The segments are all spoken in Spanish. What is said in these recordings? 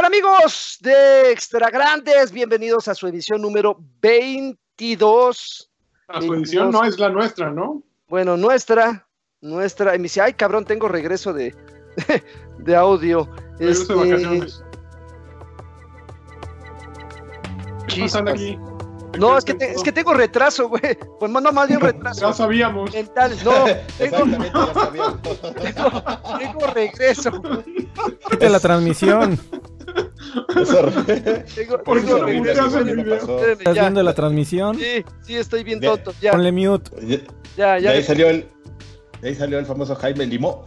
tal amigos de Extra Grandes? Bienvenidos a su edición número 22. A su edición no es la nuestra, ¿no? Bueno, nuestra, nuestra. Y me dice, ay cabrón, tengo regreso de, de audio. Regreso de Este, vacaciones. ¿Qué aquí? No, es que, te- es que tengo retraso, güey. Pues no, más bien retraso Ya sabíamos. mental. No, tengo, Exactamente, ya sabía. tengo regreso. de la transmisión. Eso- ¿Por. Espérame, ¿Estás ya. viendo la transmisión? Sí, sí, estoy bien tonto. Ya, Ponle mute. Ya, ya, de ahí salió el, de ahí salió el famoso Jaime Limó.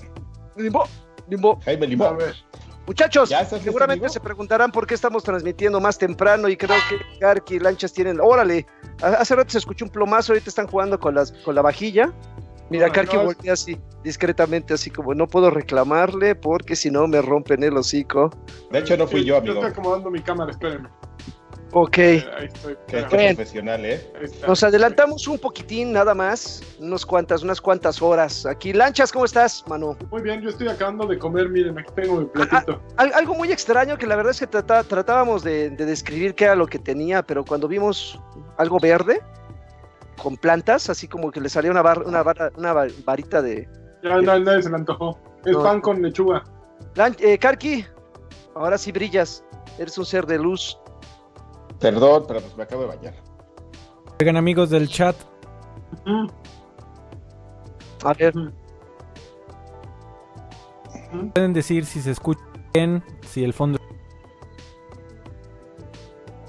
Limbo, limbo. Jaime A Limó. ver. Muchachos, ¿Ya estás listo, seguramente se preguntarán por qué estamos transmitiendo más temprano y creo que Karki y Lanchas tienen. Órale, hace rato se escuchó un plomazo, ahorita están jugando con, las, con la vajilla. Mira, Ah, Karki no, voltea así, discretamente, así como no puedo reclamarle porque si no me rompen el hocico. De hecho, no fui yo, Yo amigo. estoy acomodando mi cámara, espérenme. Ok, Eh, Ahí estoy. Qué. Bueno. profesional, ¿eh? Nos adelantamos un poquitín nada más, unos cuantas, unas cuantas horas. Aquí, Lanchas, ¿cómo estás, Manu? Muy bien, yo estoy acabando de comer, miren, aquí tengo mi platito. Al- algo muy extraño que la verdad es que tratábamos de, de describir qué era lo que tenía, pero cuando vimos algo verde con plantas, así como que le salía una, bar- una, vara- una va- varita de... Ya na- nadie se le antojó. Es No. pan con lechuga. Lan- eh, Karki, ahora sí brillas, eres un ser de luz. Perdón, pero pues me acabo de bañar. Oigan, amigos del chat, A ver, pueden decir si se escucha bien, si el fondo.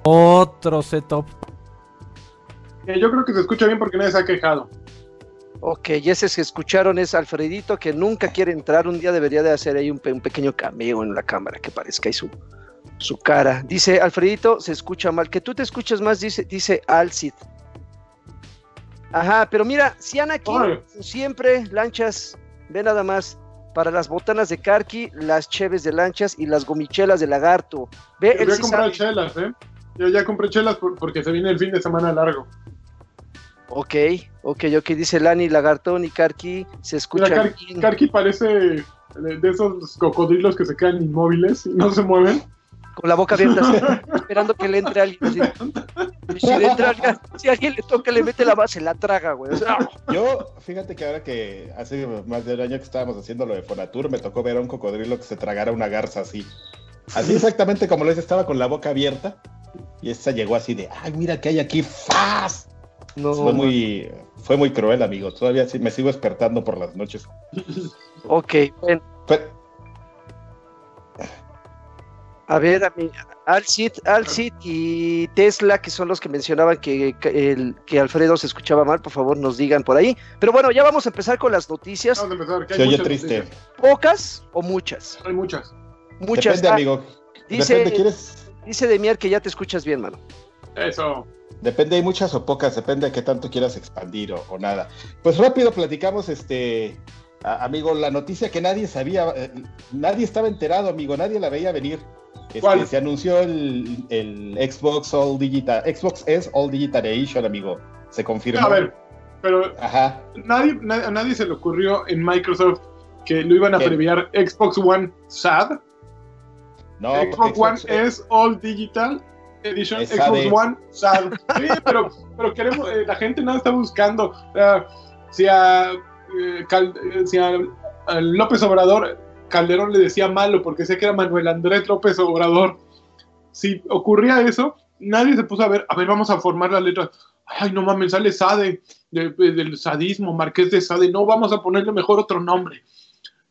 Otro setup. Yo creo que se escucha bien porque nadie se ha quejado. ok, y ese que escucharon es Alfredito, que nunca quiere entrar, un día debería de hacer ahí un, pe- un pequeño cameo en la cámara, que parezca ahí su, su cara. Dice, Alfredito, se escucha mal, que tú te escuchas más, dice, dice Alcid. Ajá, pero mira, si aquí siempre, lanchas, ve nada más, para las botanas de Karki, las cheves de lanchas y las gomichelas de lagarto. Ve, Yo voy a comprar chelas, ¿eh? Yo ya compré chelas por- porque se viene el fin de semana largo. Ok, ok, ok, dice Lani, lagartón y Karki, se escucha Mira, Kar- bien. Karki parece de, de esos cocodrilos que se quedan inmóviles y no se mueven. con la boca abierta, así, esperando que le entre alguien. así. Y si le entra alguien, si alguien le toca, le mete la base, la traga, güey. O sea, Yo, fíjate que ahora que hace más de un año que estábamos haciendo lo de Fonatur, me tocó ver a un cocodrilo que se tragara una garza así. Así exactamente como lo hice, estaba con la boca abierta. Y esa llegó así de, ay, mira que hay aquí, ¡faz! No, fue muy, fue muy cruel, amigo. Todavía sí me sigo despertando por las noches. Ok, bueno, Pero- a ver, a mí, Alcid, Alcid y Tesla, que son los que mencionaban que, que el, que Alfredo se escuchaba mal, por favor nos digan por ahí. Pero bueno, ya vamos a empezar con las noticias. Vamos a empezar, que hay se oye muchas triste. noticias. ¿Pocas o muchas? Hay muchas. Muchas. Depende, Ah, amigo. dice, Depende, ¿quieres? dice Demier que ya te escuchas bien, mano. Eso. Depende, hay muchas o pocas, depende de qué tanto quieras expandir o, o nada. Pues rápido platicamos, este, a- amigo, la noticia que nadie sabía, eh, nadie estaba enterado, amigo, nadie la veía venir. Este, ¿Cuál? se anunció el, el Xbox All Digital, Xbox es All Digital Edition, amigo. Se confirmó. A ver, pero Ajá. nadie, na- a nadie se le ocurrió en Microsoft que lo iban a ¿Qué? previar Xbox One SAD. No, Xbox One es All Digital Edition. Xbox. One SAD. Sí, pero, pero queremos, eh, la gente nada está buscando. Si a, eh, Cal- eh, si a, a López Obrador Calderón le decía malo porque sé que era Manuel Andrés López Obrador. Si ocurría eso, nadie se puso a ver, a ver, vamos a formar las letras. Ay, no mames, sale Sade, de- de- del sadismo, Marqués de Sade. No, vamos a ponerle mejor otro nombre.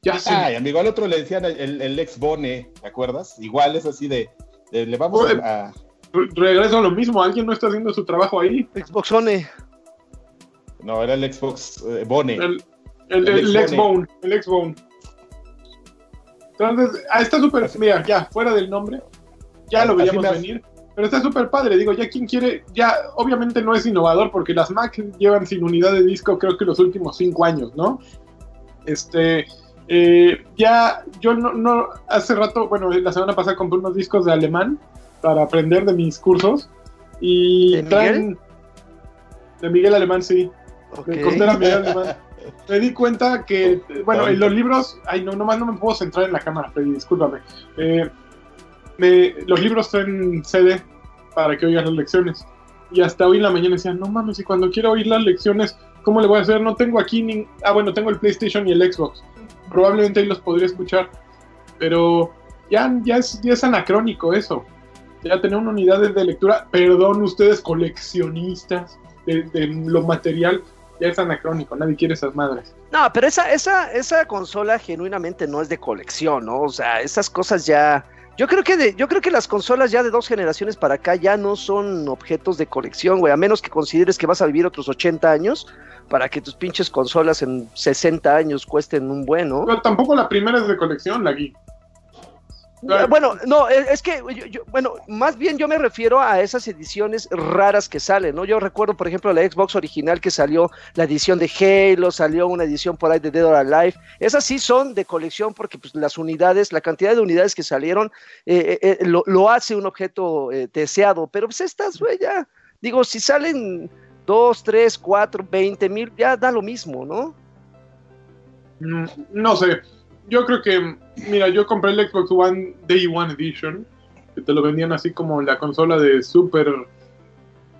Ya sé. Ay, amigo, al otro le decían el, el ex Bone, ¿te acuerdas? Igual es así de, de- le vamos Oye. a, Regreso a lo mismo, alguien no está haciendo su trabajo ahí. Xbox One. No, era el Xbox eh, Bone. El, el, El el, Xbone. Xbone, el Xbone. Entonces, ah, está súper, mira, ya, fuera del nombre, ya lo veíamos venir, pero está súper padre, digo, ya quien quiere, ya, obviamente no es innovador, porque las Mac llevan sin unidad de disco creo que los últimos cinco años, ¿no? Este, eh, ya, yo no, no, hace rato, bueno, la semana pasada compré unos discos de alemán para aprender de mis cursos, y ¿De traen... De Miguel Alemán, sí. De Costera Miguel Alemán. Me di cuenta que, bueno, en los libros, ay, no, nomás no me puedo centrar en la cámara, Freddy, discúlpame. Eh, me, los libros traen CD para que oigas las lecciones. Y hasta hoy en la mañana decía, no mames, y cuando quiero oír las lecciones, ¿cómo le voy a hacer? No tengo aquí ni... Ah, bueno, tengo el PlayStation y el Xbox. Probablemente ahí los podría escuchar. Pero ya, ya, es, ya es anacrónico eso. Ya tener una unidad de, de lectura, perdón ustedes coleccionistas de, de lo material, ya es anacrónico, nadie quiere esas madres. No, pero esa, esa, esa consola genuinamente no es de colección, ¿no? O sea, esas cosas ya. Yo creo que de, yo creo que las consolas ya de dos generaciones para acá ya no son objetos de colección, güey, a menos que consideres que vas a vivir otros 80 años para que tus pinches consolas en 60 años cuesten un bueno. Pero tampoco la primera es de colección, la Gui. Bueno, no, es, es que, yo, yo- bueno, más bien yo me refiero a esas ediciones raras que salen, ¿no? Yo recuerdo, por ejemplo, la Xbox original que salió, la edición de Halo, salió una edición por ahí de Dead or Alive. Esas sí son de colección porque pues, las unidades, la cantidad de unidades que salieron, eh, eh, eh, lo, lo hace un objeto eh, deseado. Pero pues estas, güey, ya, digo, si salen dos, tres, cuatro, veinte mil, ya da lo mismo, ¿no? Mm, No sé. Yo creo que, mira, yo compré el Xbox One Day One Edition, que te lo vendían así como la consola de super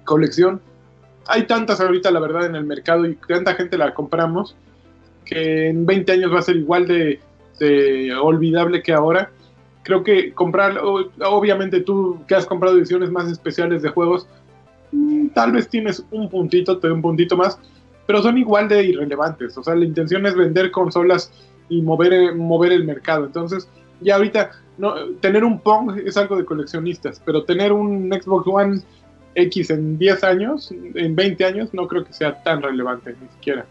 colección. Hay tantas ahorita, la verdad, en el mercado y tanta gente la compramos que en 20 años va a ser igual de, olvidable que ahora. Creo que comprar, obviamente tú que has comprado ediciones más especiales de juegos, mm, tal vez tienes un puntito, te un puntito más, pero son igual de irrelevantes. O sea, la intención es vender consolas y mover, mover el mercado. Entonces, ya ahorita, no, tener un Pong es algo de coleccionistas, pero tener un Xbox One X en 10 años, en 20 años, no creo que sea tan relevante, ni siquiera.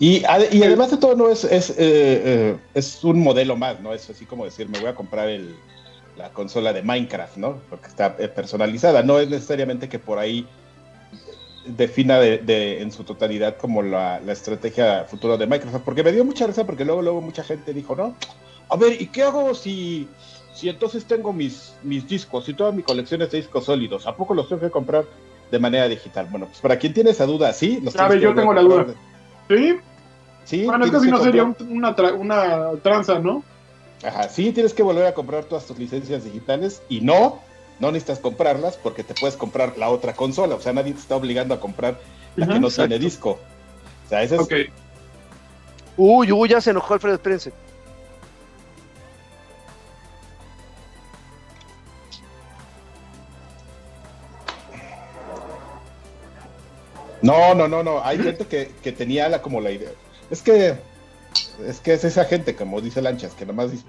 Y, y además de todo, no es, es, eh, eh, es un modelo más, ¿no? Es así como decir, me voy a comprar el, la consola de Minecraft, ¿no? Porque está eh, personalizada. No es necesariamente que por ahí defina de, de- en su totalidad como la, la estrategia futura de Microsoft. Porque me dio mucha risa porque luego, luego mucha gente dijo, no, a ver, ¿y qué hago si, si entonces tengo mis, mis discos y toda mi colección es de discos sólidos? ¿A poco los tengo que comprar de manera digital? Bueno, pues para quien tiene esa duda, sí. Los Sabe, yo tengo la duda. de- ¿Sí? Sí, Bueno, es que si no sería un- una, tra- una tranza, ¿no? Ajá, sí, tienes que volver a comprar todas tus licencias digitales y no, no necesitas comprarlas porque te puedes comprar la otra consola. O sea, nadie te está obligando a comprar la Ajá, que no exacto. tiene disco. O sea, ese es. Ok. Uy, uy, ya se enojó Alfredo, espérense. No, no, no, no. Hay gente que, que tenía la, como la idea. Es que es que es esa gente, como dice Lanchas, que nomás dice.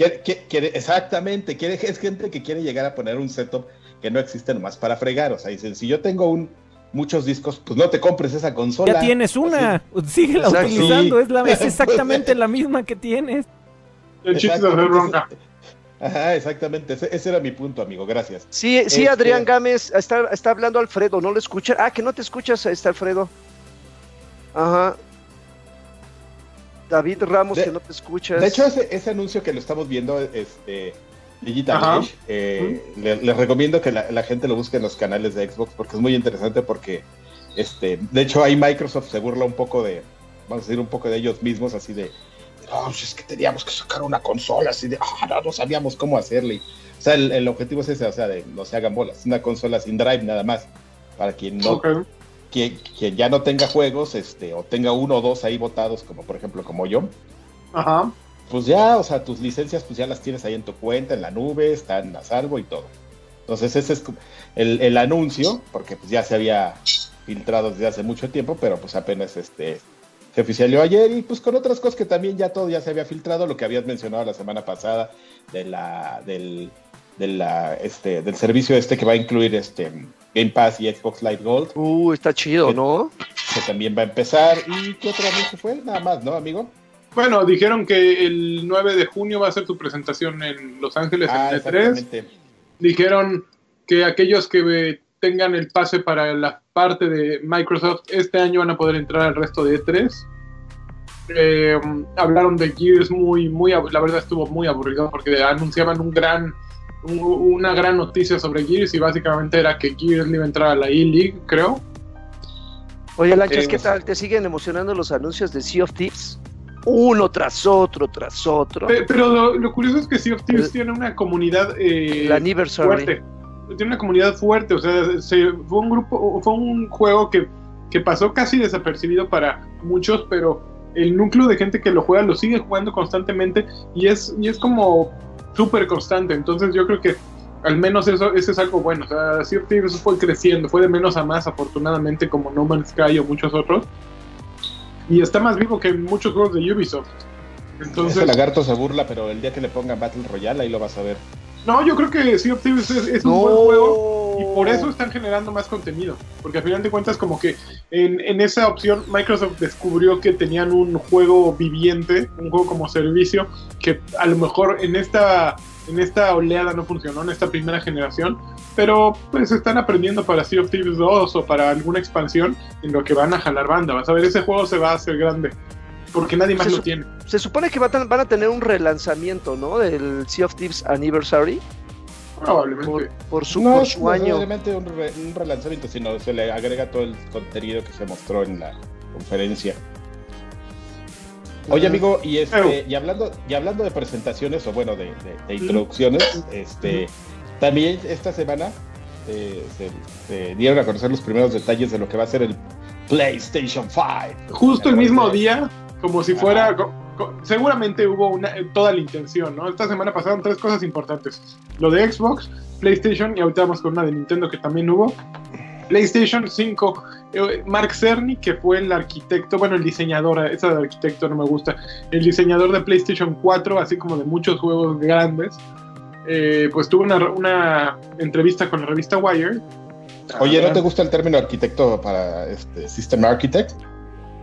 Quiere, quiere- quiere- exactamente, quiere, es gente que quiere llegar a poner un setup que no existe nomás para fregar. O sea, dicen, si yo tengo un muchos discos, pues no te compres esa consola. Ya tienes una. Síguela Exacto. utilizando. Sí. Es, la, es exactamente la misma que tienes. El chiste hacer bronca. Ajá, exactamente. Ese, ese era mi punto, amigo. Gracias. Sí, sí, Este- Adrián Gámez, está, está hablando Alfredo, ¿no lo escucha? Ah, que no te escuchas, está Alfredo. Ajá. David Ramos, De- que no te escuchas. De hecho, ese, ese anuncio que lo estamos viendo, este, Digital eh, le- les recomiendo que la, la gente lo busque en los canales de Xbox porque es muy interesante porque, este, de hecho, ahí Microsoft se burla un poco de, vamos a decir, un poco de ellos mismos, así de, pues es que teníamos que sacar una consola, así de, ah, no, no sabíamos cómo hacerle. O sea, el, el objetivo es ese, o sea, de no se hagan bolas, una consola sin drive nada más, para quien no. Quien, quien ya no tenga juegos, este, o tenga uno o dos ahí votados, como por ejemplo como yo, Ajá. pues ya, o sea, tus licencias pues ya las tienes ahí en tu cuenta, en la nube, están a salvo y todo. Entonces ese es el, el anuncio, porque pues ya se había filtrado desde hace mucho tiempo, pero pues apenas este se oficializó ayer y pues con otras cosas que también ya todo ya se había filtrado, lo que habías mencionado la semana pasada de la del de la, este, del servicio este que va a incluir este Game Pass y Xbox Live Gold, Uh, está chido, ¿no? que también va a empezar. ¿Y qué otro anuncio fue? Nada más, ¿no, amigo? Bueno, dijeron que el 9 de junio va a ser su presentación en Los Ángeles Ah, en E3. exactamente. Dijeron que aquellos que tengan el pase para la parte de Microsoft este año van a poder entrar al resto de E3. Eh, hablaron de Gears muy, muy, la verdad estuvo muy aburrido porque anunciaban un gran, una gran noticia sobre Gears y básicamente era que Gears le iba a entrar a la E-League, creo. Oye, Lanchas, Eh, ¿qué tal? ¿Te siguen emocionando los anuncios de Sea of Thieves? uno tras otro, tras otro. Pe- Pero lo, lo curioso es que Sea of Thieves El- tiene una comunidad eh, fuerte. Tiene una comunidad fuerte, o sea, se- fue un grupo, fue un juego que, que pasó casi desapercibido para muchos, pero el núcleo de gente que lo juega lo sigue jugando constantemente y es, y es como súper constante. Entonces yo creo que al menos eso, eso es algo bueno. O sea, Sea Thieves fue creciendo, fue de menos a más, afortunadamente, como No Man's Sky o muchos otros. Y está más vivo que muchos juegos de Ubisoft. Entonces, Ese lagarto se burla, pero el día que le pongan Battle Royale, ahí lo vas a ver. No, yo creo que Sea of Thieves es, es un buen juego y por eso están generando más contenido. Porque al final de cuentas, como que en, en esa opción Microsoft descubrió que tenían un juego viviente, un juego como servicio, que a lo mejor en esta, en esta oleada no funcionó, en esta primera generación. Pero pues están aprendiendo para Sea of Thieves 2 o para alguna expansión en lo que van a jalar banda. Vas a ver, ese juego se va a hacer grande. Porque nadie más Se lo tiene. Se supone que va a van a tener un relanzamiento, ¿no? Del Sea of Thieves Anniversary Probablemente. por, por su, no por su año. necesariamente un, re- un relanzamiento, sino se le agrega todo el contenido que se mostró en la conferencia. Oye, amigo, y este, y hablando, y hablando de presentaciones, o bueno, de, de- de introducciones, este, también esta semana eh, se, se dieron a conocer los primeros detalles de lo que va a ser el PlayStation 5. justo el mismo día, como si fuera. co- co- seguramente hubo una, eh, toda la intención, ¿no? Esta semana pasaron tres cosas importantes: lo de Xbox, PlayStation y ahorita vamos con una de Nintendo que también hubo. PlayStation 5, eh, Mark Cerny, que fue el arquitecto, bueno, el diseñador, esa de arquitecto no me gusta, el diseñador de PlayStation 4, así como de muchos juegos grandes, eh, pues tuvo una, una entrevista con la revista Wire. Oye, ¿no te gusta el término arquitecto para este System Architect?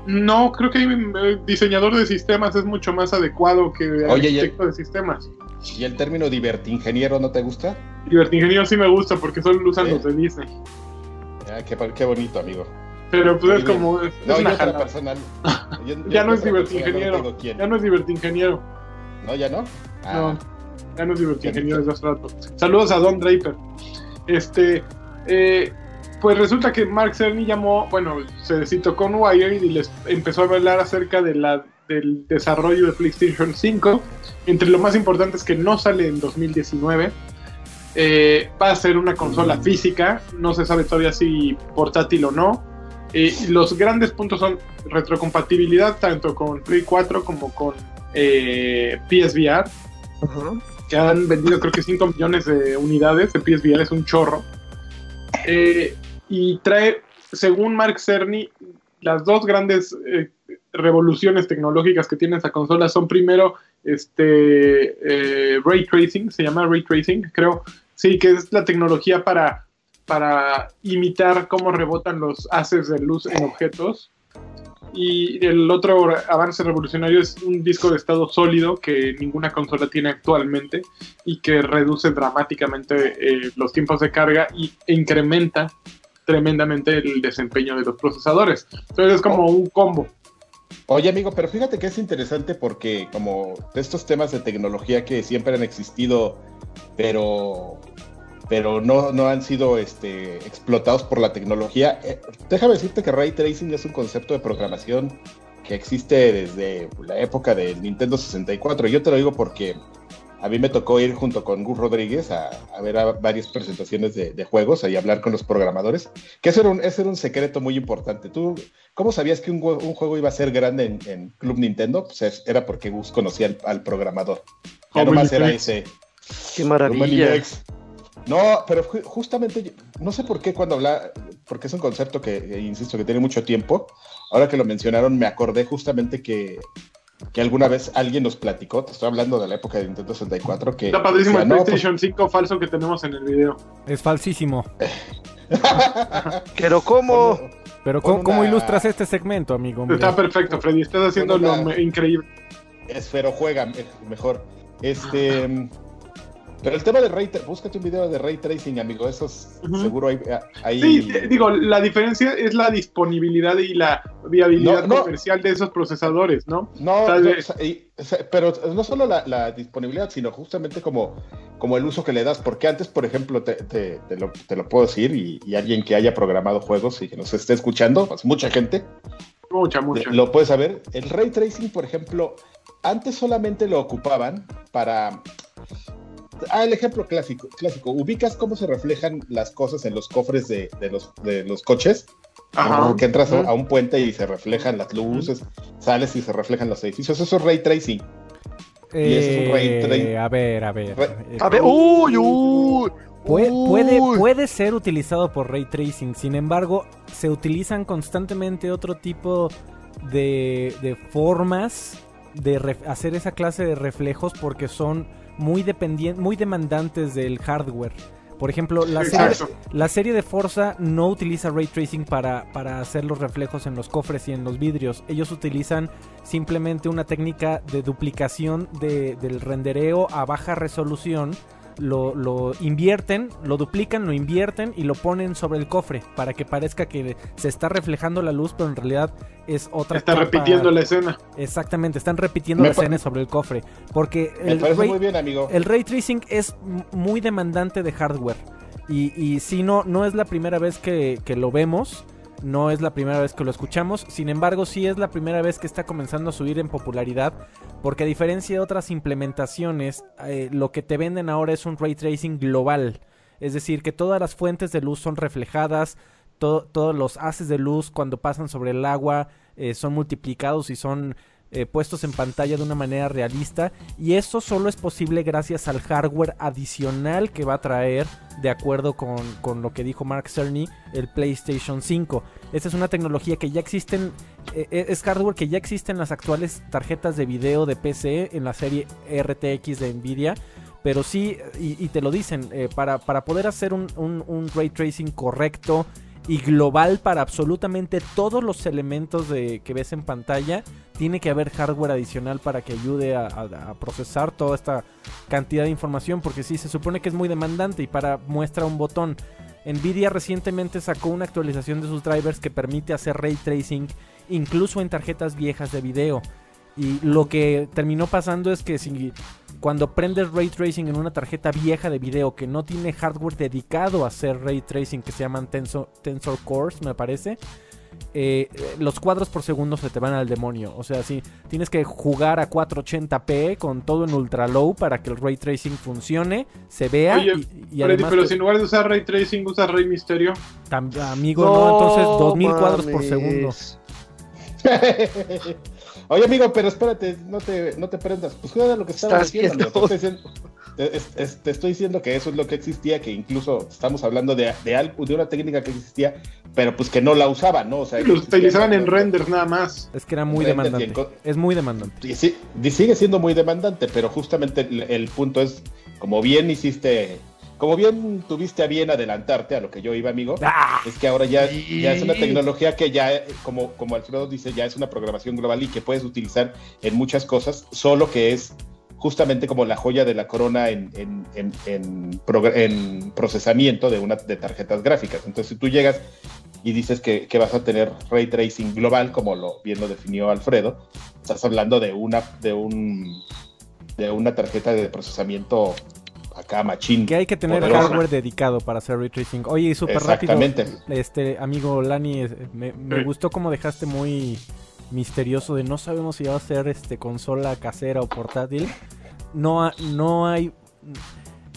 No, creo que eh, diseñador de sistemas es mucho más adecuado que Oye, arquitecto de sistemas. ¿Y el término divertingeniero no te gusta? Divertingeniero sí me gusta porque solo lo usan los de Disney. Ah, qué, qué bonito, amigo. Pero pues es como. Es, No, es una otra jalada. persona. yo- yo- Ya no es divertingeniero. no. Ya no es divertingeniero. No, ya no. Ah, No, ya no es divertingeniero desde hace rato. Saludos a Don Draper. Este. eh, pues resulta que Mark Cerny llamó, bueno, se citó con Wired y les empezó a hablar acerca de la, del desarrollo de PlayStation 5. Entre lo más importante es que no sale en 2019. Eh, va a ser una consola física, no se sabe todavía si portátil o no. Eh, los grandes puntos son retrocompatibilidad tanto con Play 4 como con eh, PSVR Ajá. que han vendido creo que 5 millones de unidades de PSVR, es un chorro. Eh, y trae, según Mark Cerny, las dos grandes eh, revoluciones tecnológicas que tiene esta consola son primero este eh, ray tracing, se llama ray tracing, creo, sí, que es la tecnología para, para imitar cómo rebotan los haces de luz en objetos. Y el otro avance revolucionario es un disco de estado sólido que ninguna consola tiene actualmente y que reduce dramáticamente eh, los tiempos de carga y, e incrementa tremendamente el desempeño de los procesadores. Entonces es como un combo. Oye, amigo, pero fíjate que es interesante porque como estos temas de tecnología que siempre han existido, pero pero no, no han sido este, explotados por la tecnología. Eh, déjame decirte que ray tracing es un concepto de programación que existe desde la época del Nintendo 64. Yo te lo digo porque a mí me tocó ir junto con Gus Rodríguez a, a ver a varias presentaciones de, de juegos y hablar con los programadores, que eso era un, ese era un secreto muy importante. ¿Tú cómo sabías que un, jue- un juego iba a ser grande en, en Club Nintendo? Pues es- era porque Gus conocía al, al programador. Ya nomás era ese. Qué maravilla. No, pero ju- justamente, no sé por qué cuando habla, porque es un concepto que, eh, insisto, que tiene mucho tiempo. Ahora que lo mencionaron, me acordé justamente que, que alguna vez alguien nos platicó, te estoy hablando de la época de Nintendo 64, que... Está padrísimo decía, el "No, pues, PlayStation 5 falso que tenemos en el video. Es falsísimo. Pero ¿cómo? Pero Pon ¿cómo, cómo una- ilustras este segmento, amigo? hombre? Está perfecto, Freddy. Estás haciendo lo increíble. Esfero juega me- mejor. Este... Pero el tema de Ray, búscate un video de Ray Tracing, amigo, eso es- seguro hay... hay- Sí, te- digo, la diferencia es la disponibilidad y la viabilidad No, no. comercial de esos procesadores, ¿no? No, pero no solo la, la disponibilidad, sino justamente como, como el uso que le das, porque antes, por ejemplo, te, te- te lo, te lo puedo decir, y, y alguien que haya programado juegos y que nos esté escuchando, pues mucha gente, Mucha, mucha. Lo puedes saber. El ray tracing, por ejemplo, antes solamente lo ocupaban para. Ah, el ejemplo clásico, clásico. ¿Ubicas cómo se reflejan las cosas en los cofres de, de los, de los coches? Ajá. Que entras a- un puente y se reflejan las luces, sales y se reflejan los edificios. Eso es ray tracing. Y ese es un ray Eh, trace. a ver, a ver. Ray- Eh, A ver, uy, uy. Puede, puede, puede ser utilizado por ray tracing, sin embargo, se utilizan constantemente otro tipo de, de formas de hacer esa clase de reflejos porque son muy dependientes, muy demandantes del hardware. Por ejemplo, la serie, la serie de Forza no utiliza ray tracing para, para hacer los reflejos en los cofres y en los vidrios. Ellos utilizan simplemente una técnica de duplicación de- del rendereo a baja resolución. Lo, lo invierten, lo duplican, lo invierten y lo ponen sobre el cofre para que parezca que se está reflejando la luz, pero en realidad es otra Está capa- repitiendo la escena. Exactamente, están repitiendo Me la escena sobre el cofre. Porque Me el parece ray- muy bien, amigo. el ray tracing es muy demandante de hardware. Y, y si no, no es la primera vez que, que lo vemos. No es la primera vez que lo escuchamos. Sin embargo, sí es la primera vez que está comenzando a subir en popularidad. Porque a diferencia de otras implementaciones, eh, lo que te venden ahora es un ray tracing global. Es decir, que todas las fuentes de luz son reflejadas. to- todos los haces de luz cuando pasan sobre el agua eh, son multiplicados y son eh, puestos en pantalla de una manera realista y eso solo es posible gracias al hardware adicional que va a traer de acuerdo con, con lo que dijo Mark Cerny el PlayStation 5 esta es una tecnología que ya existe en- eh, eh, es hardware que ya existe en las actuales tarjetas de video de PC en la serie RTX de Nvidia pero sí, y, te lo dicen, para, para poder hacer un- un ray tracing correcto y global para absolutamente todos los elementos de, que ves en pantalla, tiene que haber hardware adicional para que ayude a, procesar toda esta cantidad de información, porque sí, se supone que es muy demandante y para muestra un botón. Nvidia recientemente sacó una actualización de sus drivers que permite hacer ray tracing incluso en tarjetas viejas de video. Y lo que terminó pasando es que si cuando prendes ray tracing en una tarjeta vieja de video que no tiene hardware dedicado a hacer ray tracing que se llaman Tensor, Tensor Cores, me parece, eh, los cuadros por segundo se te van al demonio. O sea, sí, tienes que jugar a 480p con todo en ultra low para que el ray tracing funcione, se vea Oye, y, y Freddy, además pero te- si en lugar de usar Ray Tracing usas Ray Misterio. tam- amigo, no, entonces 2000 cuadros por mames. segundo. Oye, amigo, pero espérate, no te, no te prendas. Pues juega lo que estaba Estás diciendo. Te estoy diciendo, te, es- es- te estoy diciendo que eso es lo que existía, que incluso estamos hablando de, de, algo- de una técnica que existía, pero pues que no la usaban, ¿no? O sea, Lo utilizaban en renders nada más. Es que era muy demandante. en Es muy demandante. Y sí- y sigue siendo muy demandante, pero justamente el, el punto es, como bien hiciste, como bien tuviste a bien adelantarte a lo que yo iba, amigo, ¡Ah! es que ahora ya, Sí. ya es una tecnología que ya, eh, como, como Alfredo dice, ya es una programación global y que puedes utilizar en muchas cosas, solo que es justamente como la joya de la corona en, en, en, en procesamiento de, una, de tarjetas gráficas. Entonces, si tú llegas y dices que, que vas a tener ray tracing global, como lo bien lo definió Alfredo, estás hablando de una, de un, de una tarjeta de procesamiento acá machín. Que hay que tener poderosa. hardware dedicado para hacer ray tracing. Oye, y súper rápido. Exactamente. Este, amigo Lani, me, me Sí. gustó como dejaste muy misterioso de no sabemos si va a ser este consola casera o portátil. No, ha- no hay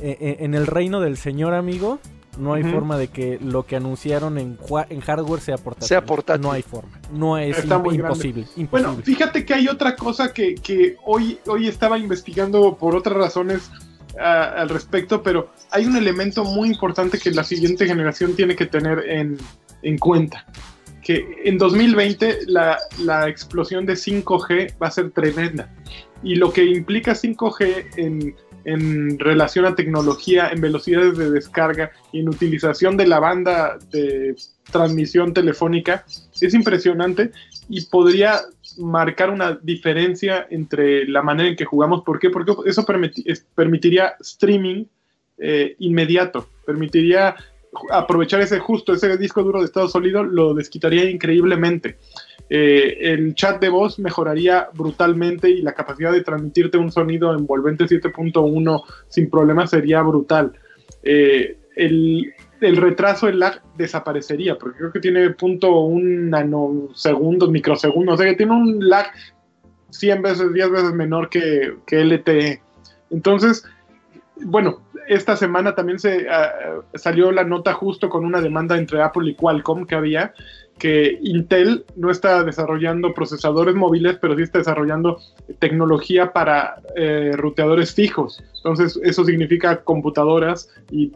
eh, eh, en el reino del señor amigo. No hay forma de que lo que anunciaron en, hardware sea portátil. Sea portátil. No hay forma. No es Está im- muy grande. imposible. Bueno, imposible. fíjate que hay otra cosa que, que hoy, hoy estaba investigando por otras razones ah, al respecto, pero hay un elemento muy importante que la siguiente generación tiene que tener en, en cuenta. Que en 2020 la, la explosión de 5G va a ser tremenda. Y lo que implica 5G en, en relación a tecnología, en velocidades de descarga en utilización de la banda de transmisión telefónica es impresionante y podría marcar una diferencia entre la manera en que jugamos. ¿Por qué? Porque eso permiti- es- permitiría streaming eh, inmediato, permitiría aprovechar ese justo, ese disco duro de estado sólido, lo desquitaría increíblemente. Eh, el chat de voz mejoraría brutalmente y la capacidad de transmitirte un sonido envolvente 7.1 sin problemas sería brutal. Eh, el, retraso, el lag desaparecería, porque creo que tiene punto un nanosegundos, microsegundos, o sea que tiene un lag 100 veces, 10 veces menor que, que LTE. Entonces, bueno, esta semana también se uh, salió la nota justo con una demanda entre Apple y Qualcomm que había, que Intel no está desarrollando procesadores móviles, pero sí está desarrollando tecnología para eh, ruteadores fijos. Entonces, eso significa computadoras y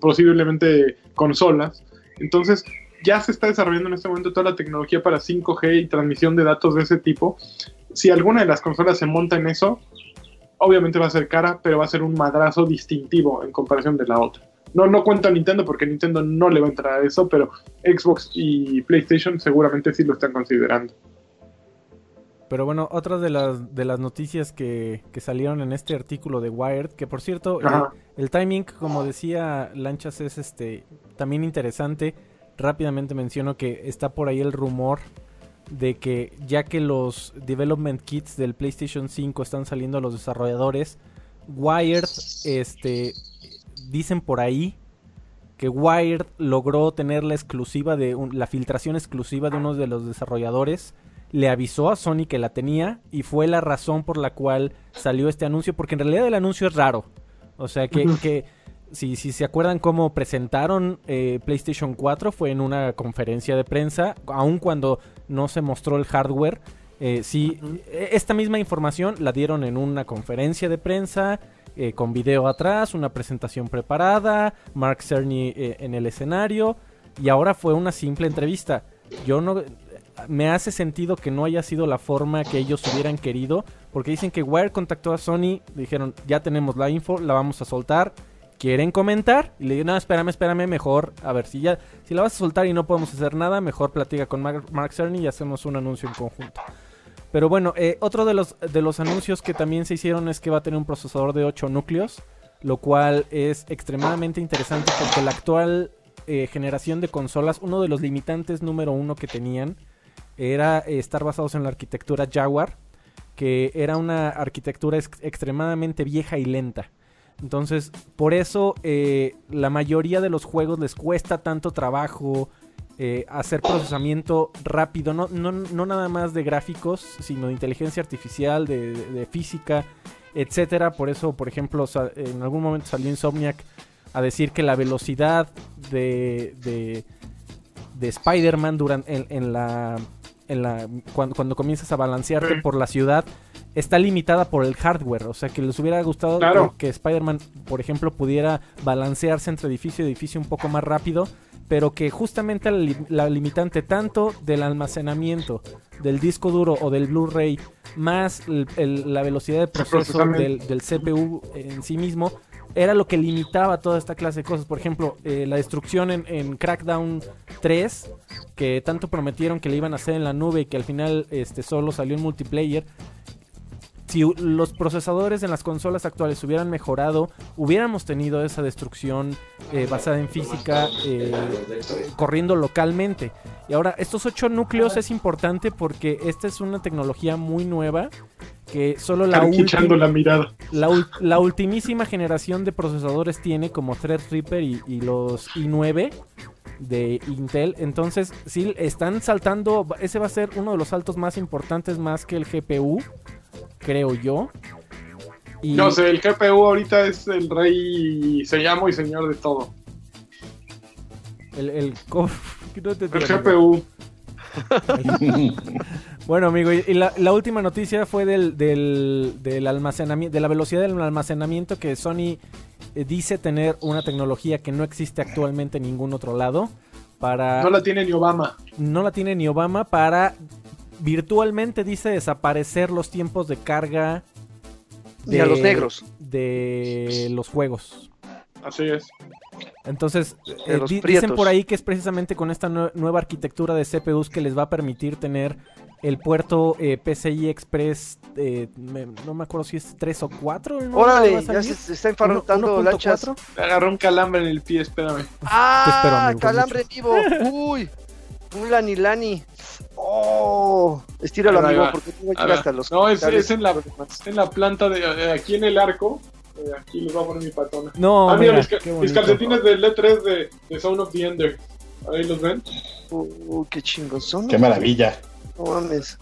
posiblemente consolas. Entonces, ya se está desarrollando en este momento toda la tecnología para 5G y transmisión de datos de ese tipo. Si alguna de las consolas se monta en eso, obviamente va a ser cara, pero va a ser un madrazo distintivo en comparación de la otra. No, no cuento a Nintendo porque Nintendo no le va a entrar a eso, pero Xbox y PlayStation seguramente sí lo están considerando. Pero bueno, otra de las, de las noticias que, que salieron en este artículo de Wired, que por cierto, el, el, timing, como decía Lanchas, es este también interesante. Rápidamente menciono que está por ahí el rumor de que ya que los development kits del PlayStation 5 están saliendo a los desarrolladores, Wired, este, dicen por ahí que Wired logró tener la exclusiva de la filtración exclusiva de uno de los desarrolladores. Le avisó a Sony que la tenía y fue la razón por la cual salió este anuncio, porque en realidad el anuncio es raro. O sea que, que si, si se acuerdan cómo presentaron eh, PlayStation 4 fue en una conferencia de prensa, aun cuando no se mostró el hardware. Eh, sí, e, esta misma información la dieron en una conferencia de prensa, eh, con video atrás, una presentación preparada, Mark Cerny en el escenario, y ahora fue una simple entrevista. Yo no... Me hace sentido que no haya sido la forma que ellos hubieran querido, porque dicen que Wire contactó a Sony, dijeron, ya tenemos la info, la vamos a soltar, quieren comentar. Y le digo, no, espérame, espérame, mejor. A ver, si ya, si la vas a soltar y no podemos hacer nada, mejor platica con Mark, Cerny y hacemos un anuncio en conjunto. Pero bueno, eh, otro de los, de los anuncios que también se hicieron es que va a tener un procesador de 8 núcleos, lo cual es extremadamente interesante porque la actual eh, generación de consolas, uno de los limitantes número uno que tenían era eh, estar basados en la arquitectura Jaguar, que era una arquitectura extremadamente vieja y lenta. Entonces, por eso eh, la mayoría de los juegos les cuesta tanto trabajo eh, hacer procesamiento rápido, no, no, no, nada más de gráficos, sino de inteligencia artificial, de, física, etcétera. Por eso, por ejemplo, en algún momento salió Insomniac a decir que la velocidad de, de, de Spider-Man en, en, la, en la cuando, cuando comienzas a balancearte por la ciudad está limitada por el hardware. O sea, que les hubiera gustado que Spider-Man, por ejemplo, pudiera balancearse entre edificio y edificio un poco más rápido, pero que justamente la, limitante tanto del almacenamiento del disco duro o del Blu-ray más la velocidad de proceso del, del, CPU en sí mismo era lo que limitaba toda esta clase de cosas. Por ejemplo, eh, la destrucción en, en, Crackdown 3, que tanto prometieron que le iban a hacer en la nube y que al final este, solo salió en multiplayer si los procesadores en las consolas actuales hubieran mejorado, hubiéramos tenido esa destrucción eh, basada en física eh, corriendo localmente. Y ahora, estos ocho núcleos es importante porque esta es una tecnología muy nueva que solo la, la mirada. La, ultimísima generación de procesadores tiene como Threadripper y, y los i9 de Intel. Entonces, sí, están saltando. Ese va a ser uno de los saltos más importantes más que el GPU creo yo. No sé, el GPU ahorita es el rey, se llama y señor de todo. El, el, GPU. bueno, amigo, y la, última noticia fue del, del, almacenamiento, de la velocidad del almacenamiento que Sony eh, dice tener una tecnología que no existe actualmente en ningún otro lado. Para, no la tiene ni Obama. No la tiene ni Obama para virtualmente dice desaparecer los tiempos de carga de, a los negros de los juegos. Así es. Entonces, eh, dicen por ahí que es precisamente con esta nueva arquitectura de CPUs que les va a permitir tener el puerto eh, PCI Express, eh, no me acuerdo si es 3 o 4. ¿no? Órale, ya se, está infartando lanchas. Me agarró un calambre en el pie, espérame. Ah, calambre vivo. Uy, un lani lani. Oh, estíralo, amigo, porque tengo que hasta los. No, es, es en, la, en la planta de aquí en el arco. Eh, aquí les voy a poner mi patona. No, ah, mira, mira, mis, calcetines del E3 de, de Sound of the Ender. Ahí los ven. Uh, qué chingos son. Qué maravilla. No mames.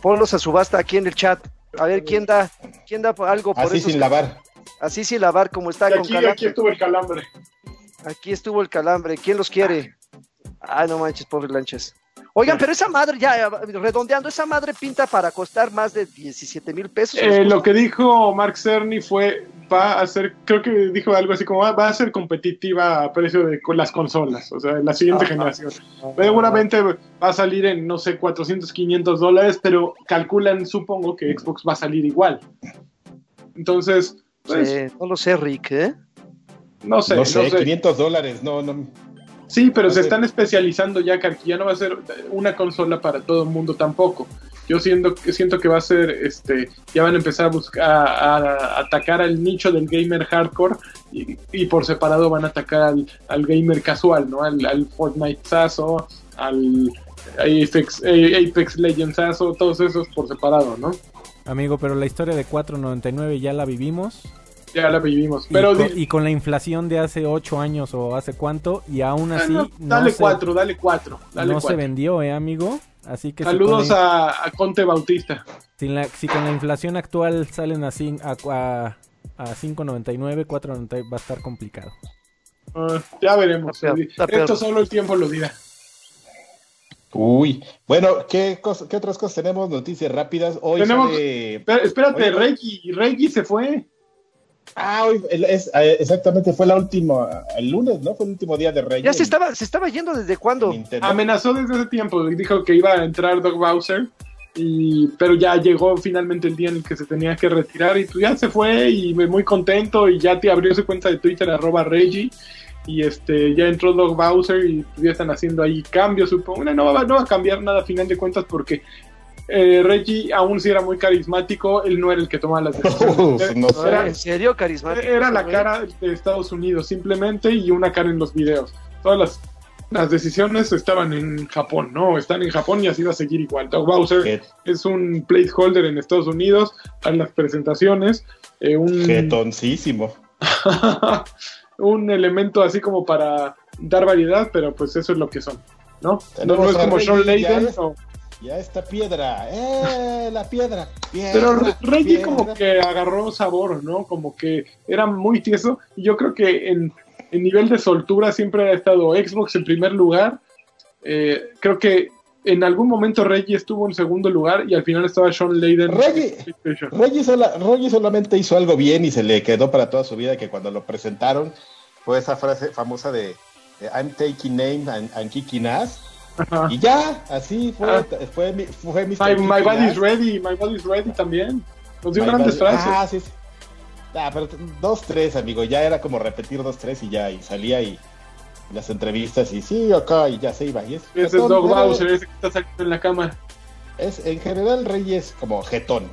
Ponlos a subasta aquí en el chat. A ver quién da, quién da algo por Así esos- sin lavar. Así sin lavar como está Y con aquí, calambre. aquí estuvo el calambre. Aquí estuvo el calambre. ¿Quién los quiere? Ay, no manches, pobre lanchas. Oigan, pero esa madre, ya redondeando, esa madre pinta para costar más de 17 mil pesos. Eh, lo que dijo Mark Cerny fue, va a ser, creo que dijo algo así como, "Ah, va a ser competitiva a precio de con las consolas, o sea, en la siguiente Ajá. generación. Seguramente va a salir en, no sé, 400, 500 dólares, pero calculan, supongo, que Xbox va a salir igual. Entonces, pues, no lo sé, Rick, ¿eh? no sé, No no sé, sé. 500 dólares. No, no. Sí, pero se están especializando ya, que aquí ya no va a ser una consola para todo el mundo tampoco. Yo siento, que- siento que va a ser, este, ya van a empezar a buscar, a, a atacar al nicho del gamer hardcore y, y por separado van a atacar al, al gamer casual, ¿no? Al, al Fortnite Sazo, al Apex, eh, Apex Legends Sazo, todos esos por separado, ¿no? Amigo, pero la historia de 4.99 ya la vivimos. Ya la vivimos. Y, Pero con, y con la inflación de hace 8 años o hace cuánto, y aún ah, así no, no, dale se, cuatro, dale cuatro, dale no se vendió, ¿eh, amigo? Así que si Saludos con a, a Conte Bautista. si, la- si con la inflación actual salen a, cin- a, a, a 5.99, 4.99 va a estar complicado. Ah, ya veremos. Está peor, está peor. Esto solo el tiempo lo dirá. Uy. Bueno, ¿qué, qué otras cosas tenemos? Noticias rápidas. Hoy Tenemos- sale- Espérate, Oye, Reggie, Reggie se fue. Ah, hoy el- es, eh, exactamente, fue la última, el lunes, ¿no? Fue el último día de Reyes. Ya se estaba, se estaba yendo desde cuándo. Amenazó desde ese tiempo, dijo que iba a entrar Doug Bowser, y, pero ya llegó finalmente el día en el que se tenía que retirar y pues ya se fue y muy contento y ya te abrió su cuenta de Twitter arroba Reggie y este ya entró Doug Bowser y pues, ya están haciendo ahí cambios, supongo. No, no va, no va a cambiar nada a final de cuentas porque eh, Reggie aún si era muy carismático, él no era el que tomaba las decisiones. no sé. Era- ¿En serio, carismático? era la cara de Estados Unidos simplemente y una cara en los videos. Todas las, las decisiones estaban en Japón, ¿no? Están en Japón y así va a seguir igual. Doug Bowser Qué es un placeholder en Estados Unidos, en las presentaciones, eh, un, jetoncísimo. un elemento así como para dar variedad, pero pues eso es lo que son, ¿no? No, es como Sean Layden, o- Ya está piedra. ¡Eh! La piedra. piedra Pero Re- Reggie piedra. como que agarró sabor, ¿no? Como que era muy tieso. Y yo creo que en, en nivel de soltura siempre ha estado Xbox en primer lugar. Eh, creo que en algún momento Reggie estuvo en segundo lugar y al final estaba Sean Layden. Reggie-. Reggie, sola- Reggie solamente hizo algo bien y se le quedó para toda su vida que cuando lo presentaron fue esa frase famosa de, de I'm taking name and, and kicking ass. Ajá. Y ya, así fue, Ah. fue, mi- fue Mr. My, my body's ready, my body's ready también. Nos dio My grandes body- frases. Ah, sí, sí. Ah, pero dos, tres, amigo. Ya era como repetir dos, tres y ya. Y salía y las entrevistas y sí, acá y ya se iba. Y es, Ese es era- Bowser, ese que está saliendo en la cama. es en general Reyes como jetón.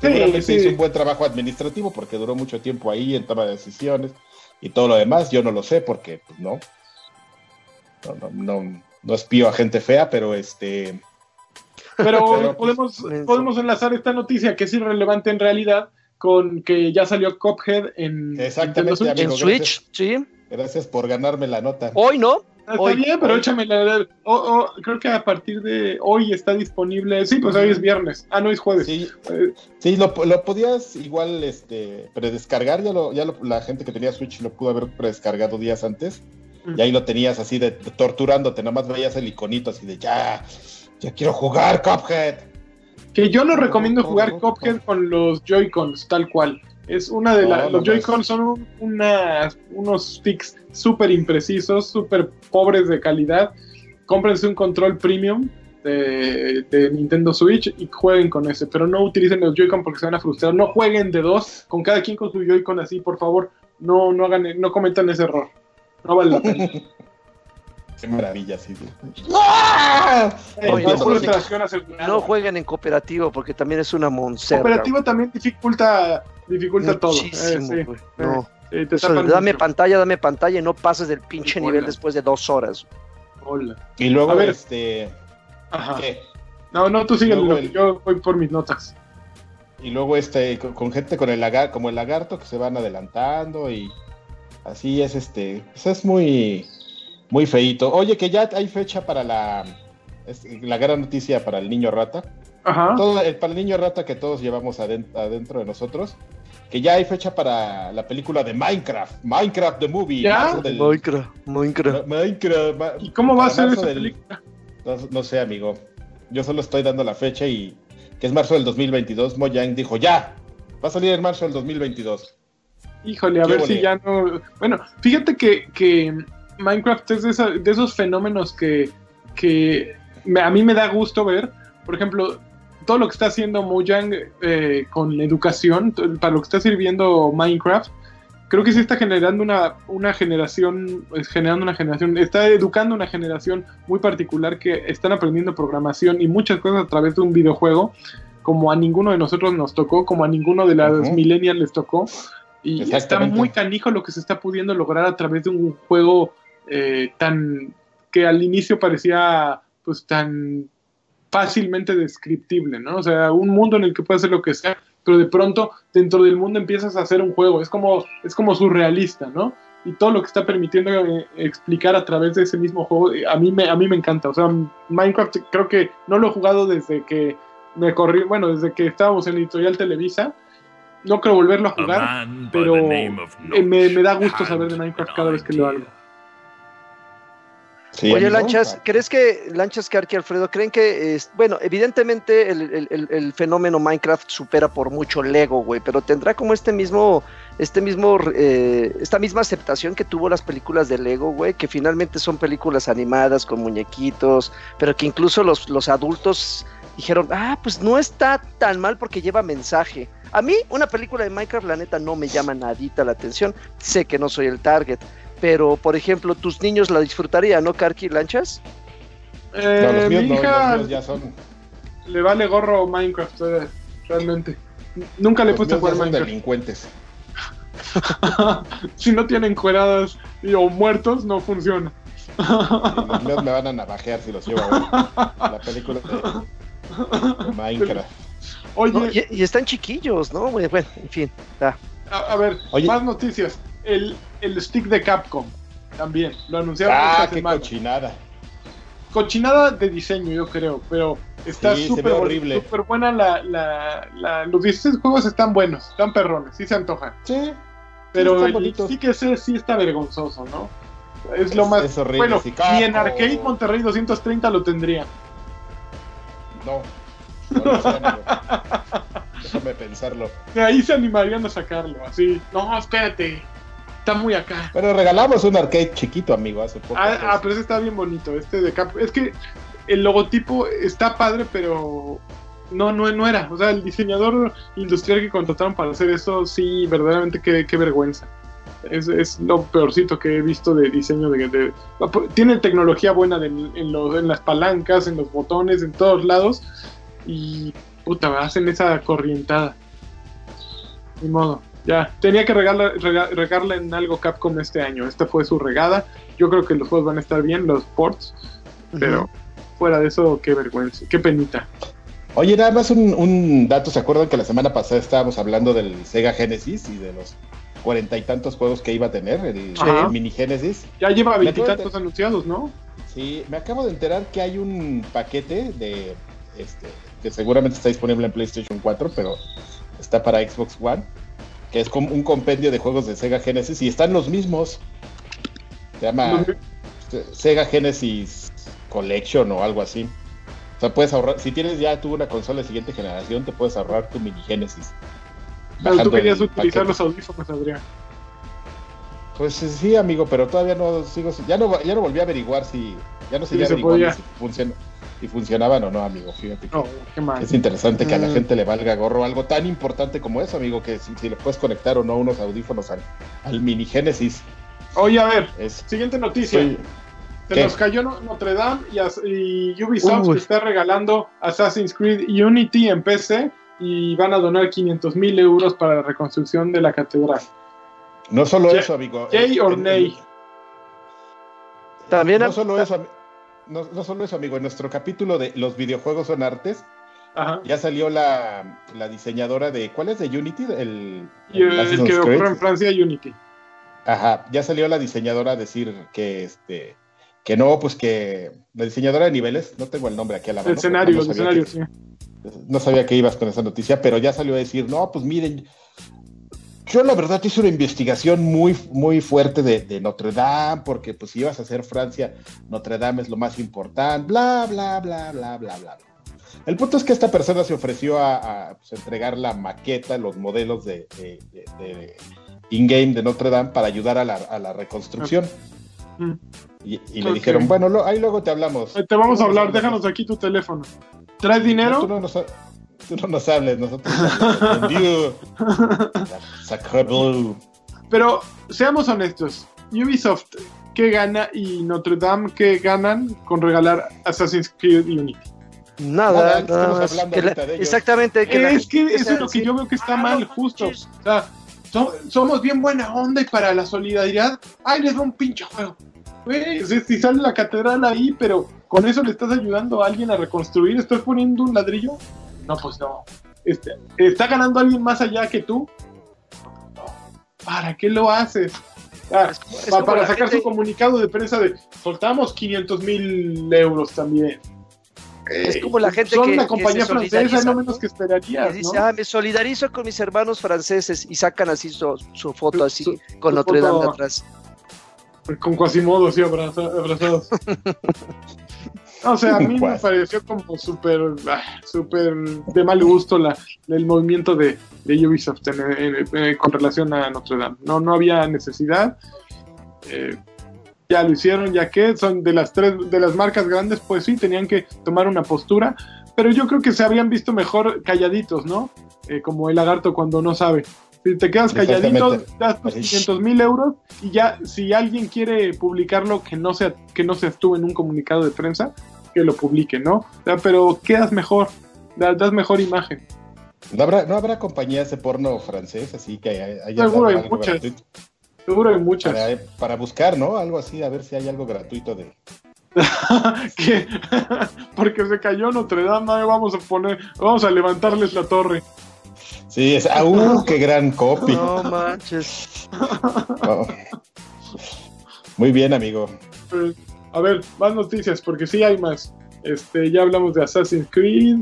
Sí, Seguramente sí. hizo un buen trabajo administrativo porque duró mucho tiempo ahí en toma de decisiones y todo lo demás. Yo no lo sé porque pues, no. No, no, no, no espío a gente fea, pero este. Pero, Pero, pues, podemos, menso. podemos enlazar esta noticia que es irrelevante en realidad con que ya salió Cuphead en Exactamente, Switch. En amigo, Switch, sí. Gracias por ganarme la nota. Hoy no. Ah, Está Hoy- bien, pero hoy. échame la... oh, oh, creo que a partir de hoy está disponible... Sí, pues hoy es viernes. Ah, no, es jueves. Sí, Eh, sí lo, lo podías igual este, predescargar. Ya, lo, ya lo- la gente que tenía Switch lo pudo haber predescargado días antes. Y ahí lo tenías así de, de torturándote. Nada más veías el iconito así de ya, ya quiero jugar, Cuphead. que yo no recomiendo jugar Cuphead con los Joy-Cons, tal cual. Es una de No, las... no, los no, Joy-Cons son un- unas- unos sticks súper imprecisos, súper pobres de calidad. Cómprense un control premium de, de Nintendo Switch y jueguen con ese. Pero no utilicen los Joy-Con porque se van a frustrar. No jueguen de dos, con cada quien con su Joy-Con así, por favor. No, no, hagan, no cometan ese error. No vale la pena. Qué maravilla, sí. Eh, Oye, no no, frustración asegurada. No jueguen en cooperativo porque también es una monserga. Cooperativo también dificulta, dificulta todo. Eh, Muchísimo, sí. güey. No. Eh, te Eso, tapan dame mucho. pantalla, dame pantalla y no pases del pinche Hola. nivel después de dos horas. Hola. Y luego, A ver. este. Ajá. ¿qué? No, no, tú sigue. Luego el- Yo voy por mis notas. y luego este, con, con gente con el lagar, como el lagarto que se van adelantando y así es este, pues es muy, muy feito. Oye, que ya hay fecha para la, es la gran noticia para el niño rata. Ajá. Todo, el, para el niño rata que todos llevamos aden- adentro de nosotros, que ya hay fecha para la película de Minecraft, Minecraft the Movie. ¿Ya? marzo del- Minecraft, Minecraft. Minecraft. ma- ¿Y cómo va a ser esa del- película? No, no sé, amigo. Yo solo estoy dando la fecha y que es marzo del 2022. Mojang dijo, ya, va a salir en marzo del 2022. Híjole, a ¿Qué ver si ya no. Bueno, fíjate que, que Minecraft es de, esa- de esos fenómenos que, que me- a mí me da gusto ver. Por ejemplo, todo lo que está haciendo Mojang eh, con la educación, para lo que está sirviendo Minecraft, creo que sí está generando una, una generación, es generando una generación, está educando una generación muy particular que están aprendiendo programación y muchas cosas a través de un videojuego, como a ninguno de nosotros nos tocó, como a ninguno de las Ujú. millennials les tocó. Y está muy canijo lo que se está pudiendo lograr a través de un juego eh, tan que al inicio parecía pues tan fácilmente descriptible, ¿no? O sea, un mundo en el que puedes hacer lo que sea, pero de pronto dentro del mundo empiezas a hacer un juego, es como, es como surrealista, ¿no? Y todo lo que está permitiendo eh, explicar a través de ese mismo juego, eh, a mí, me, a mí me encanta. O sea, Minecraft creo que no lo he jugado desde que me corrí, bueno, desde que estábamos en Editorial Televisa. No creo volverlo a jugar, pero eh, me, me da gusto saber de Minecraft cada vez que lo hago. Sí, Oye. Lanchas, ¿crees que, Lanchas, Karki, Alfredo, creen que, es, bueno, evidentemente el, el- el- el fenómeno Minecraft supera por mucho Lego, güey, pero tendrá como este mismo, este mismo, eh, esta misma aceptación que tuvo las películas de Lego, güey, que finalmente son películas animadas con muñequitos, pero que incluso los, los adultos dijeron, ah, pues no está tan mal porque lleva mensaje. A mí, una película de Minecraft, la neta, no me llama nadita la atención, sé que no soy el target. Pero, por ejemplo, tus niños la disfrutarían, ¿no, Karki Lanchas? Eh, No, los míos mi no, hija los míos ya son, le vale gorro Minecraft, eh, realmente. Nunca le he puesto a jugar son Minecraft. delincuentes. si no tienen cueradas y, o muertos, no funciona. Los míos me van a navajear si los llevo a ver. La película de Minecraft. Oye, No, y, y están chiquillos, ¿no? Bueno, en fin. ya. a, a ver, Oye. más noticias. El, el stick de Capcom también, lo anunciaron Ah, esta qué semana. cochinada. Cochinada de diseño, yo creo, pero está Sí, súper boni- horrible. súper buena la, la, la- Los 16 juegos están buenos, están perrones, sí se antojan. Sí, Pero el sí que ese sí está vergonzoso, ¿no? Es lo más. es horrible, bueno, sí, ni en. Arcade Monterrey 230 lo tendría. no. No, sé, amigo. Déjame pensarlo. De ahí se animarían a sacarlo, así. No, espérate. Está muy acá. Pero regalamos un arcade chiquito, amigo, hace poco. Ah, ah, pero ese está bien bonito, este de Cap. Es que el logotipo está padre, pero no, no, no era. O sea, el diseñador industrial que contrataron para hacer esto, sí, verdaderamente qué, qué vergüenza. Es, es lo peorcito que he visto de diseño de, de- tiene tecnología buena de- en, los- en las palancas, en los botones, en todos lados. Y puta, hacen esa corrientada. Ni modo. Ya, tenía que regarla, rega- regarla en algo Capcom este año. Esta fue su regada. Yo creo que los juegos van a estar bien, los ports. Pero fuera de eso, qué vergüenza, qué penita. Oye, nada más un, un dato. ¿Se acuerdan que la semana pasada estábamos hablando del Sega Genesis y de los cuarenta y tantos juegos que iba a tener, el, el mini Genesis? Ya lleva veintitantos anunciados, ¿no? Sí, me acabo de enterar que hay un paquete de este que seguramente está disponible en PlayStation 4, pero está para Xbox One, que es como un compendio de juegos de Sega Genesis y están los mismos. Se llama Se- Sega Genesis Collection o algo así. O sea, puedes ahorrar, si tienes ya tú una consola de siguiente generación, te puedes ahorrar tu mini Genesis. Pero tú querías utilizar paquete. los audífonos, Adrián. Pues eh, sí, amigo, pero todavía no sigo, ya no, ya no volví a averiguar si, ya no Sí, seguía se averiguando si, funciona- si funcionaban o no, amigo. Fíjate que No, qué mal. es interesante que a la Mm. gente le valga gorro algo tan importante como eso, amigo, que si, si le puedes conectar o no unos audífonos al, al mini Genesis. Oye, a ver, Es, siguiente noticia. soy- Se ¿Qué? nos cayó No- Notre Dame y, Ubisoft Uy. está regalando Assassin's Creed Unity en PC y van a donar 500 mil euros para la reconstrucción de la catedral. no solo eso, amigo. yay es- or en- nay. También No a- solo eso, ami- no, no solo eso, amigo. En nuestro capítulo de Los videojuegos son artes, Ajá. Ya salió la, la diseñadora de. ¿Cuál es de Unity? El, el que ocurre en Francia, Unity. Ajá, ya salió la diseñadora a decir que este que no, pues que la diseñadora de niveles, no tengo el nombre aquí a la mano. El escenario, no el escenario, sí. No sabía que ibas con esa noticia, pero ya salió a decir, no, pues miren, yo la verdad hice una investigación muy, muy fuerte de, de Notre Dame, porque pues si ibas a hacer Francia, Notre Dame es lo más importante, bla, bla, bla, bla, bla, bla. El punto es que esta persona se ofreció a, a, pues, entregar la maqueta, los modelos de, de- de- de in-game de Notre Dame para ayudar a la, a la reconstrucción. Mm. Y, y le dijeron, bueno, lo- ahí luego te hablamos. Te vamos a hablar, nos déjanos aquí tu teléfono. ¿Traes No, tú, dinero? no nos, ha- tú no nos hables, nosotros. Sacre. Pero seamos honestos. Ubisoft, ¿qué gana? Y Notre Dame, ¿qué ganan con regalar Assassin's Creed Unity? Nada, Que la- de exactamente. Que la es que eso es lo que yo veo que está "Ah, mal, no justo. manches". O sea, so- somos bien buena onda y para la solidaridad, ¡ay, les da un pinche juego! Si sale la catedral ahí, pero con eso le estás ayudando a alguien a reconstruir, ¿estás poniendo un ladrillo? No, pues no. Este, ¿Está ganando alguien más allá que tú? No. ¿Para qué lo haces? Ah, Es para la sacar gente- su comunicado de prensa de soltamos 500 mil euros también. Es como la gente Son que- una que compañía se francesa, lo menos ¿no? que Y esperarías, dice, ¿no? ah, me solidarizo con mis hermanos franceses y sacan así su, su foto así su- con su Notre Dame atrás. Con Quasimodo, sí, abraza- abrazados. o sea, a mí me Cuas. pareció como súper, ah, súper de mal gusto la, el movimiento de, de Ubisoft en- en- en- con relación a Notre Dame. No, no había necesidad. Eh, ya lo hicieron, ya que son de las tres, de las marcas grandes, pues sí, tenían que tomar una postura. Pero yo creo que se habrían visto mejor calladitos, ¿no? Eh, como el lagarto cuando no sabe. Si te quedas calladito, das tus Así. 500 mil euros y ya, si alguien quiere publicarlo, que no sea, que no seas tú en un comunicado de prensa, que lo publique, ¿no? O sea, pero quedas mejor, da- das mejor imagen. ¿No habrá, ¿No habrá compañías de porno francés así que hay- haya Seguro hay muchas. gratuito? Seguro hay muchas. Para, para buscar, ¿no? Algo así, a ver si hay algo gratuito de... que porque se cayó Notre Dame, vamos a poner, vamos a levantarles la torre. Sí, es... ¡Ah, uh, qué gran copy! No manches. Oh. Muy bien, amigo. Eh, A ver, más noticias, porque sí hay más. Este, ya hablamos de Assassin's Creed.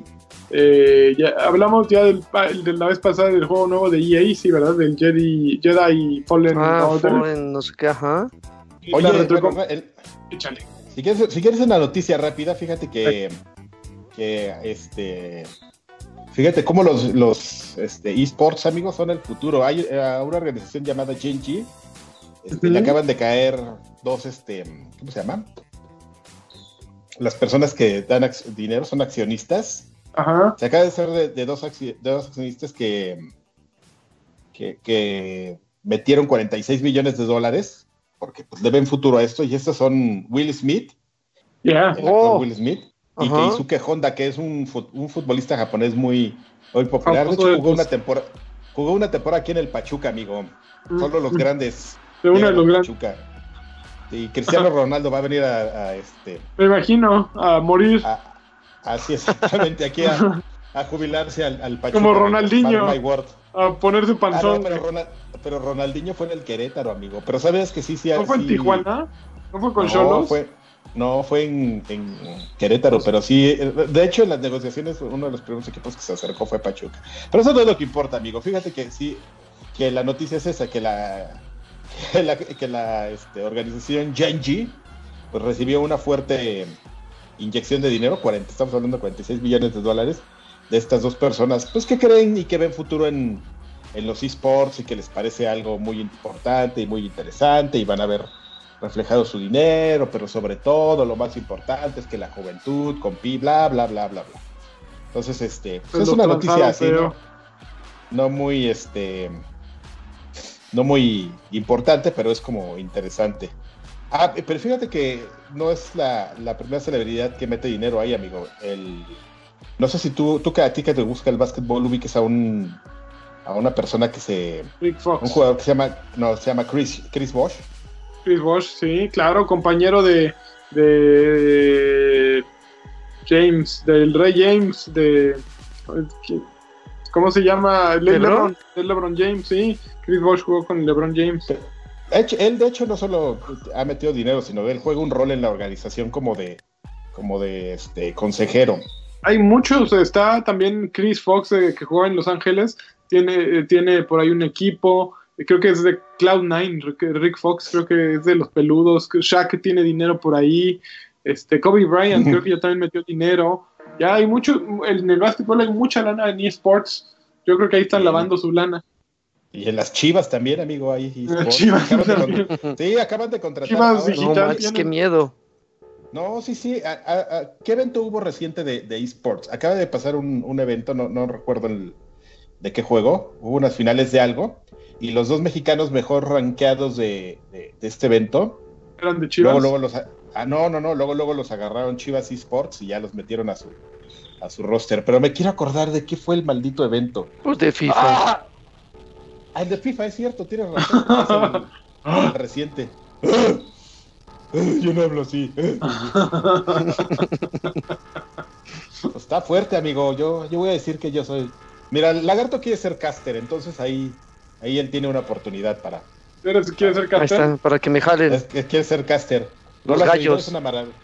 eh, ya hablamos ya del, pa- de la vez pasada del juego nuevo de EA, sí, ¿verdad? Del Jedi, Jedi Fallen Ah, Order. Fallen, no sé qué, ajá. Y Oye, la bueno, el- Échale. si, quieres, si quieres una noticia rápida, fíjate que, que este... Fíjate cómo los, los este, esports, amigos, son el futuro. Hay eh, una organización llamada Genji. Este, Le acaban de caer dos, este, ¿cómo se llaman? Las personas que dan dinero son accionistas. Ajá. Se acaba de ser de, de dos, acci- de dos accionistas que, que, que metieron 46 millones de dólares porque pues, le ven futuro a esto. Y estos son Will Smith, Ya. el Oh. actor Will Smith, y Ajá. Keisuke Honda, que es un, un futbolista japonés muy, muy popular. De Famoso hecho, de jugó una, temporada, jugó una temporada aquí en el Pachuca, amigo. Solo los Mm. grandes. De uno de los grandes. Pachuca. Y Cristiano Ronaldo va a venir a, a este Me imagino, a morir. a- así exactamente aquí a, a jubilarse al, al Pachuca. Como Ronaldinho. A ponerse Ah, no, panzón. pero, Ronald- pero Ronaldinho fue en el Querétaro, amigo. Pero sabes que sí, sí. ¿No fue en Tijuana? ¿No fue con no, Cholos? fue, no, fue en, en Querétaro, pero sí. eh, De hecho, en las negociaciones, uno de los primeros equipos que se acercó fue Pachuca. Pero eso no es lo que importa, amigo. Fíjate que sí, que la noticia es esa, que la, que la, que la, este, organización Genji pues, recibió una fuerte inyección de dinero, 40, estamos hablando de 46 millones de dólares, de estas dos personas, pues que creen y que ven futuro en, en los esports y que les parece algo muy importante y muy interesante y van a ver reflejado su dinero, pero sobre todo lo más importante es que la juventud, con pi, bla, bla, bla, bla, bla. Entonces, este, pues, es una noticia así. ¿no? no muy, este, no muy importante, pero es como interesante. Ah, pero fíjate que no es la, la primera celebridad que mete dinero ahí, amigo. El, no sé si tú, tú que a ti que te busca el básquetbol ubiques a un a una persona que se Fox. un jugador que se llama no se llama Chris Chris Bosh Chris Bosh, sí, claro, compañero de, de James, del Rey James, de ¿Cómo se llama? Le- ¿LeBron? LeBron, LeBron James, sí. Chris Bosh jugó con LeBron James. Él de hecho no solo ha metido dinero, sino él juega un rol en la organización como de, como de este consejero. Hay muchos, está también Chris Fox eh, que juega en Los Ángeles, tiene, eh, tiene por ahí un equipo, eh, creo que es de Cloud9, Rick, Rick Fox creo que es de los peludos, Shaq tiene dinero por ahí, este Kobe Bryant creo que ya también metió dinero, ya hay mucho, en el básquetbol hay mucha lana en eSports, yo creo que ahí están lavando su lana. Y en las Chivas también, amigo, ahí. Chivas Acaban de también. con- sí, acaban de contratar. Chivas ahora- No Digital tiene- qué miedo. No, sí, sí. a- a- a- ¿Qué evento hubo reciente de, de esports? Acaba de pasar un, un evento, no, no recuerdo el- de qué juego. Hubo unas finales de algo. Y los dos mexicanos mejor rankeados de, de- de este evento. Eran de Chivas. Luego, luego los. Ah, no, no, no. Luego, luego los agarraron Chivas Esports y ya los metieron a su, a su roster. Pero me quiero acordar de qué fue el maldito evento. Pues de FIFA. Ah, el de FIFA, es cierto, tienes razón. el- el reciente. Yo no hablo así. Pues está fuerte, amigo. Yo, yo voy a decir que yo soy. Mira, el Lagarto quiere ser caster, entonces ahí, ahí él tiene una oportunidad para. ¿Eres- ¿Quieres ser Ahí capitán? está, para que me jalen. Es que quiere ser caster. Los gallos. Es una, maravilla.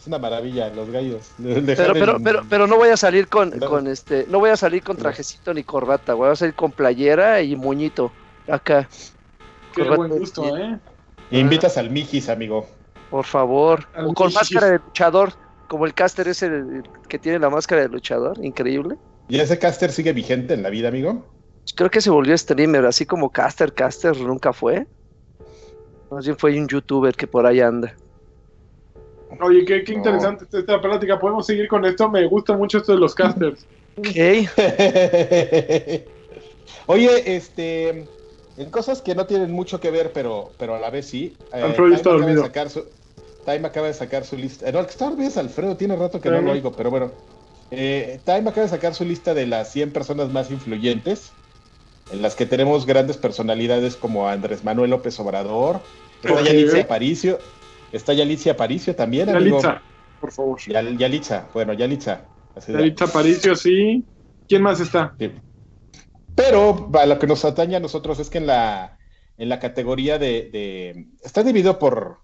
es una maravilla, los gallos. Pero, pero, pero, pero no voy a salir con, Claro. con este, no voy a salir con trajecito ni corbata, voy a salir con playera y moñito. Acá, Qué Corbata buen gusto, y- ¿eh? Invitas al Mijis, amigo. por favor. Al O con Mijis. máscara de luchador, como el caster ese el que tiene la máscara de luchador, increíble. ¿Y ese caster sigue vigente en la vida, amigo? Creo que se volvió streamer, así como caster, caster nunca fue. Más bien fue un youtuber que por ahí anda. Oye, qué, qué No. interesante está esta plática. ¿Podemos seguir con esto? Me gusta mucho esto de los casters. Ok, Oye, este, en cosas que no tienen mucho que ver, pero, pero a la vez sí. eh, Alfredo está dormido. sacar su, Time acaba de sacar su lista. eh, No, el que está dormido es Alfredo, tiene rato que no lo oigo, pero bueno. Eh, Time acaba de sacar su lista de las 100 personas más influyentes, en las que tenemos grandes personalidades como Andrés Manuel López Obrador. Yalitza Aparicio, está Yalitza Aparicio también, amigo. Yalitza, por favor. Yal- Yalitza, bueno, Yalitza. Yalitza Aparicio, sí. ¿Quién más está? Sí. Pero a lo que nos atañe a nosotros es que en la, en la categoría de, de- Está dividido por,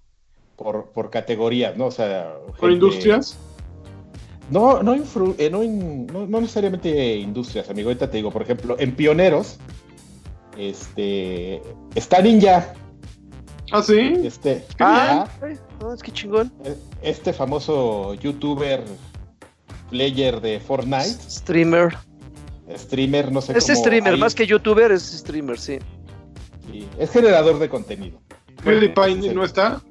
por, por categorías, ¿no? O sea... ¿Por gente- industrias? No, no, influ- eh, no, in- no, no necesariamente industrias, amigo. Ahorita te digo, por ejemplo, en pioneros, este... Está Ninja, Ah, sí. este... Ah, no, es que chingón. este famoso youtuber player de Fortnite, Streamer. streamer, no sé Es cómo... streamer, ahí- más que youtuber, es streamer, sí. sí, es generador de contenido. PewDiePie Sí. no está.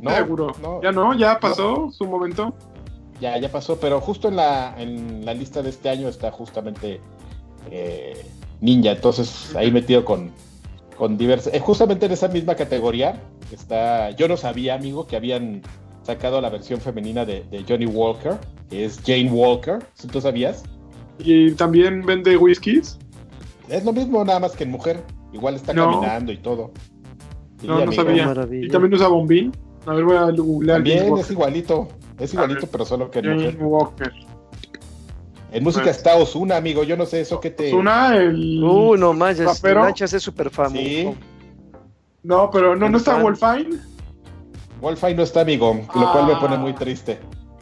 No, Seguro. no, Ya no, ya pasó su momento. ya, ya pasó, pero justo en la, en la lista de este año está justamente eh, Ninja, entonces ahí metido con, con diversas, eh, justamente en esa misma categoría está, yo no sabía, amigo, que habían sacado la versión femenina de, de Johnny Walker, que es Jane Walker, si tú sabías, Y también vende whiskies. es lo mismo, nada más que en mujer, igual está No. caminando y todo. Sí, No, no sabía. Maravilla. Y también usa bombín. A ver, voy a googlear. También es igualito, es igualito, ver. pero solo que en Jane mujer. Walker. En música Pues- está Osuna, amigo, yo no sé eso que te... Una, el. Uh, no manches, Rapero. Lanchas es súper famoso. Sí. No, pero no, no está. Wolfine. Wolfine no está, amigo, lo cual me pone muy triste.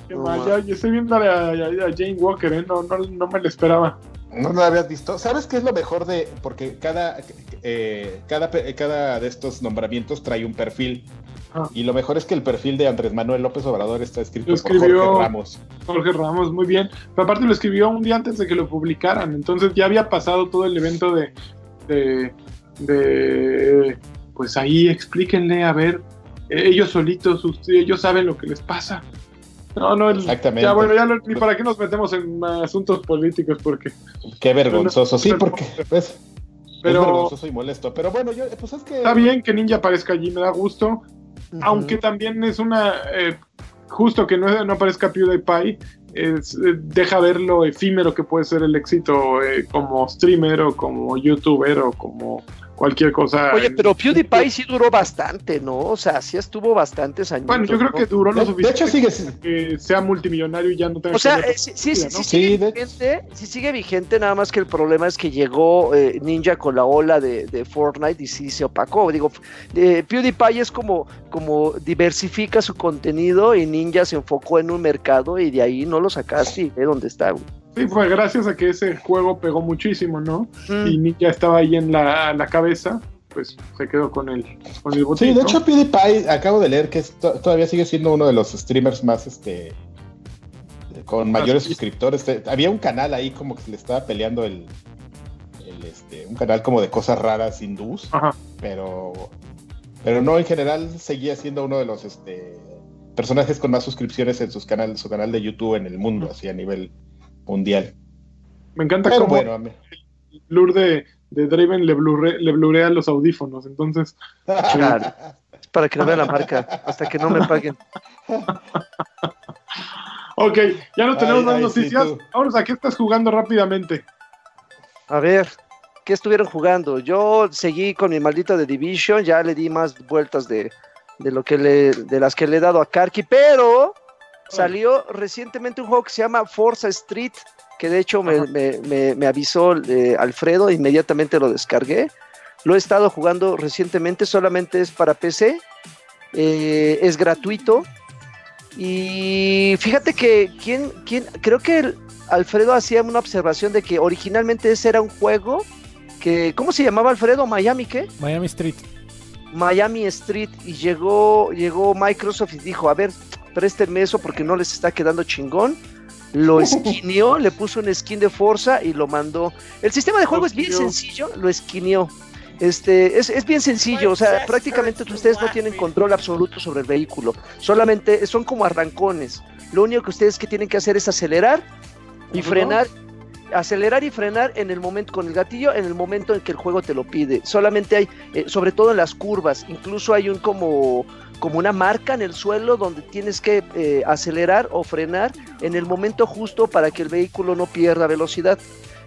Qué No, mal, ma. ya, yo estoy viendo a, a- a Jane Walker, ¿eh? no, no, no me lo esperaba. No lo habías visto. ¿Sabes qué es lo mejor de...? Porque cada, eh, cada, cada de estos nombramientos trae un perfil. Ah. Y lo mejor es que el perfil de Andrés Manuel López Obrador está escrito por Jorge Ramos. Jorge Ramos, muy bien. Pero aparte lo escribió un día antes de que lo publicaran, entonces ya había pasado todo el evento de, de, de pues ahí explíquenle, a ver, eh, ellos solitos, ellos saben lo que les pasa. No, no, el- Exactamente. ya bueno, ya lo- ni para qué nos metemos en asuntos políticos, porque, Qué vergonzoso. Sí, porque pues, Pero- es vergonzoso y molesto. Pero bueno, yo, pues es que... está bien que Ninja aparezca allí, me da gusto, Aunque también es una, eh, justo que no, no aparezca PewDiePie, es, eh, deja ver lo efímero que puede ser el éxito eh, como streamer o como youtuber o como cualquier cosa. Oye, pero PewDiePie sí duró bastante, ¿no? O sea, sí estuvo bastantes años. Bueno, yo creo ¿no? que duró lo De, de suficiente hecho, sigue. que sea multimillonario y ya no tenga O sea, que eh, sí, sí, sí, ¿no? sí Sí, sigue de- vigente, sí sigue vigente, nada más que el problema es que llegó eh, Ninja con la ola de, de Fortnite y sí se opacó. Digo, eh, PewDiePie es como, como diversifica su contenido y Ninja se enfocó en un mercado y de ahí no lo sacaste y ve dónde está. güey. Sí, fue gracias a que ese juego pegó muchísimo, ¿no? Mm. Y Ninja estaba ahí en la, la cabeza, pues se quedó con el, con el botín. Sí, de ¿no? hecho PewDiePie acabo de leer que es to- todavía sigue siendo uno de los streamers más este con mayores sí. suscriptores. Había un canal ahí como que se le estaba peleando el, el, este, un canal como de cosas raras hindús, Ajá. pero pero no en general seguía siendo uno de los este personajes con más suscripciones en sus canal, su canal de YouTube en el mundo, así a nivel mundial. Me encanta Pero cómo bueno, el blur de, de Draven le, blurre- le blurea los audífonos. Entonces, Claro. Es para que no vean la marca, hasta que no me paguen. ok, ya no tenemos Ay, más ay, sí, noticias. tú. Vámonos, ¿a qué estás jugando rápidamente? A ver, ¿qué estuvieron jugando? Yo seguí con mi maldito de Division, ya le di más vueltas de, de lo que le, de las que le he dado a Karki, pero salió recientemente un juego que se llama Forza Street, que de hecho me, me- me- me avisó eh, Alfredo, inmediatamente lo descargué. Lo he estado jugando recientemente, solamente es para PC, eh, es gratuito. Y fíjate que quién, quién, creo que el- Alfredo hacía una observación de que originalmente ese era un juego que, ¿cómo se llamaba Alfredo? Miami, ¿qué? Miami Street. Miami Street y llegó, llegó Microsoft y dijo, a ver, préstenme eso porque no les está quedando chingón. Lo esquineó, le puso un skin de Forza y lo mandó. El sistema de juego es bien sencillo, lo esquineó. Este, es, es bien sencillo, o sea, prácticamente ustedes no tienen control absoluto sobre el vehículo, solamente son como arrancones. Lo único que ustedes que tienen que hacer es acelerar y frenar, acelerar y frenar en el momento con el gatillo, en el momento en que el juego te lo pide. Solamente hay, eh, sobre todo en las curvas, incluso hay un como como una marca en el suelo donde tienes que eh, acelerar o frenar en el momento justo para que el vehículo no pierda velocidad.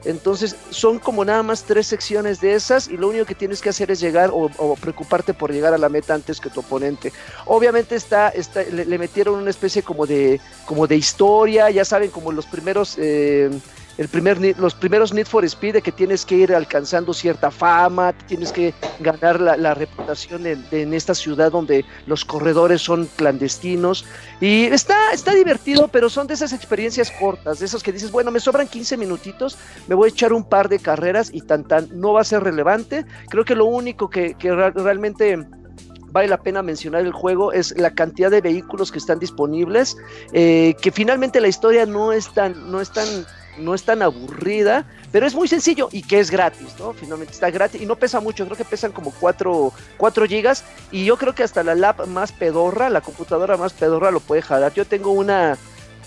Entonces son como nada más tres secciones de esas y lo único que tienes que hacer es llegar o, preocuparte por llegar a la meta antes que tu oponente. Obviamente está, está le, le metieron una especie como de como de historia, ya saben como los primeros eh, el primer los primeros Need for Speed de que tienes que ir alcanzando cierta fama, tienes que ganar la, reputación en, esta ciudad donde los corredores son clandestinos y está, está divertido, pero son de esas experiencias cortas, de esos que dices, bueno, me sobran 15 minutitos, me voy a echar un par de carreras y tan tan, no va a ser relevante. Creo que lo único que, realmente vale la pena mencionar el juego es la cantidad de vehículos que están disponibles, eh, que finalmente la historia no es tan, no es tan, no es tan aburrida, pero es muy sencillo y que es gratis, ¿no? Finalmente está gratis y no pesa mucho, creo que pesan como 4, 4 gigas y yo creo que hasta la lap más pedorra, la computadora más pedorra lo puede jalar. Yo tengo una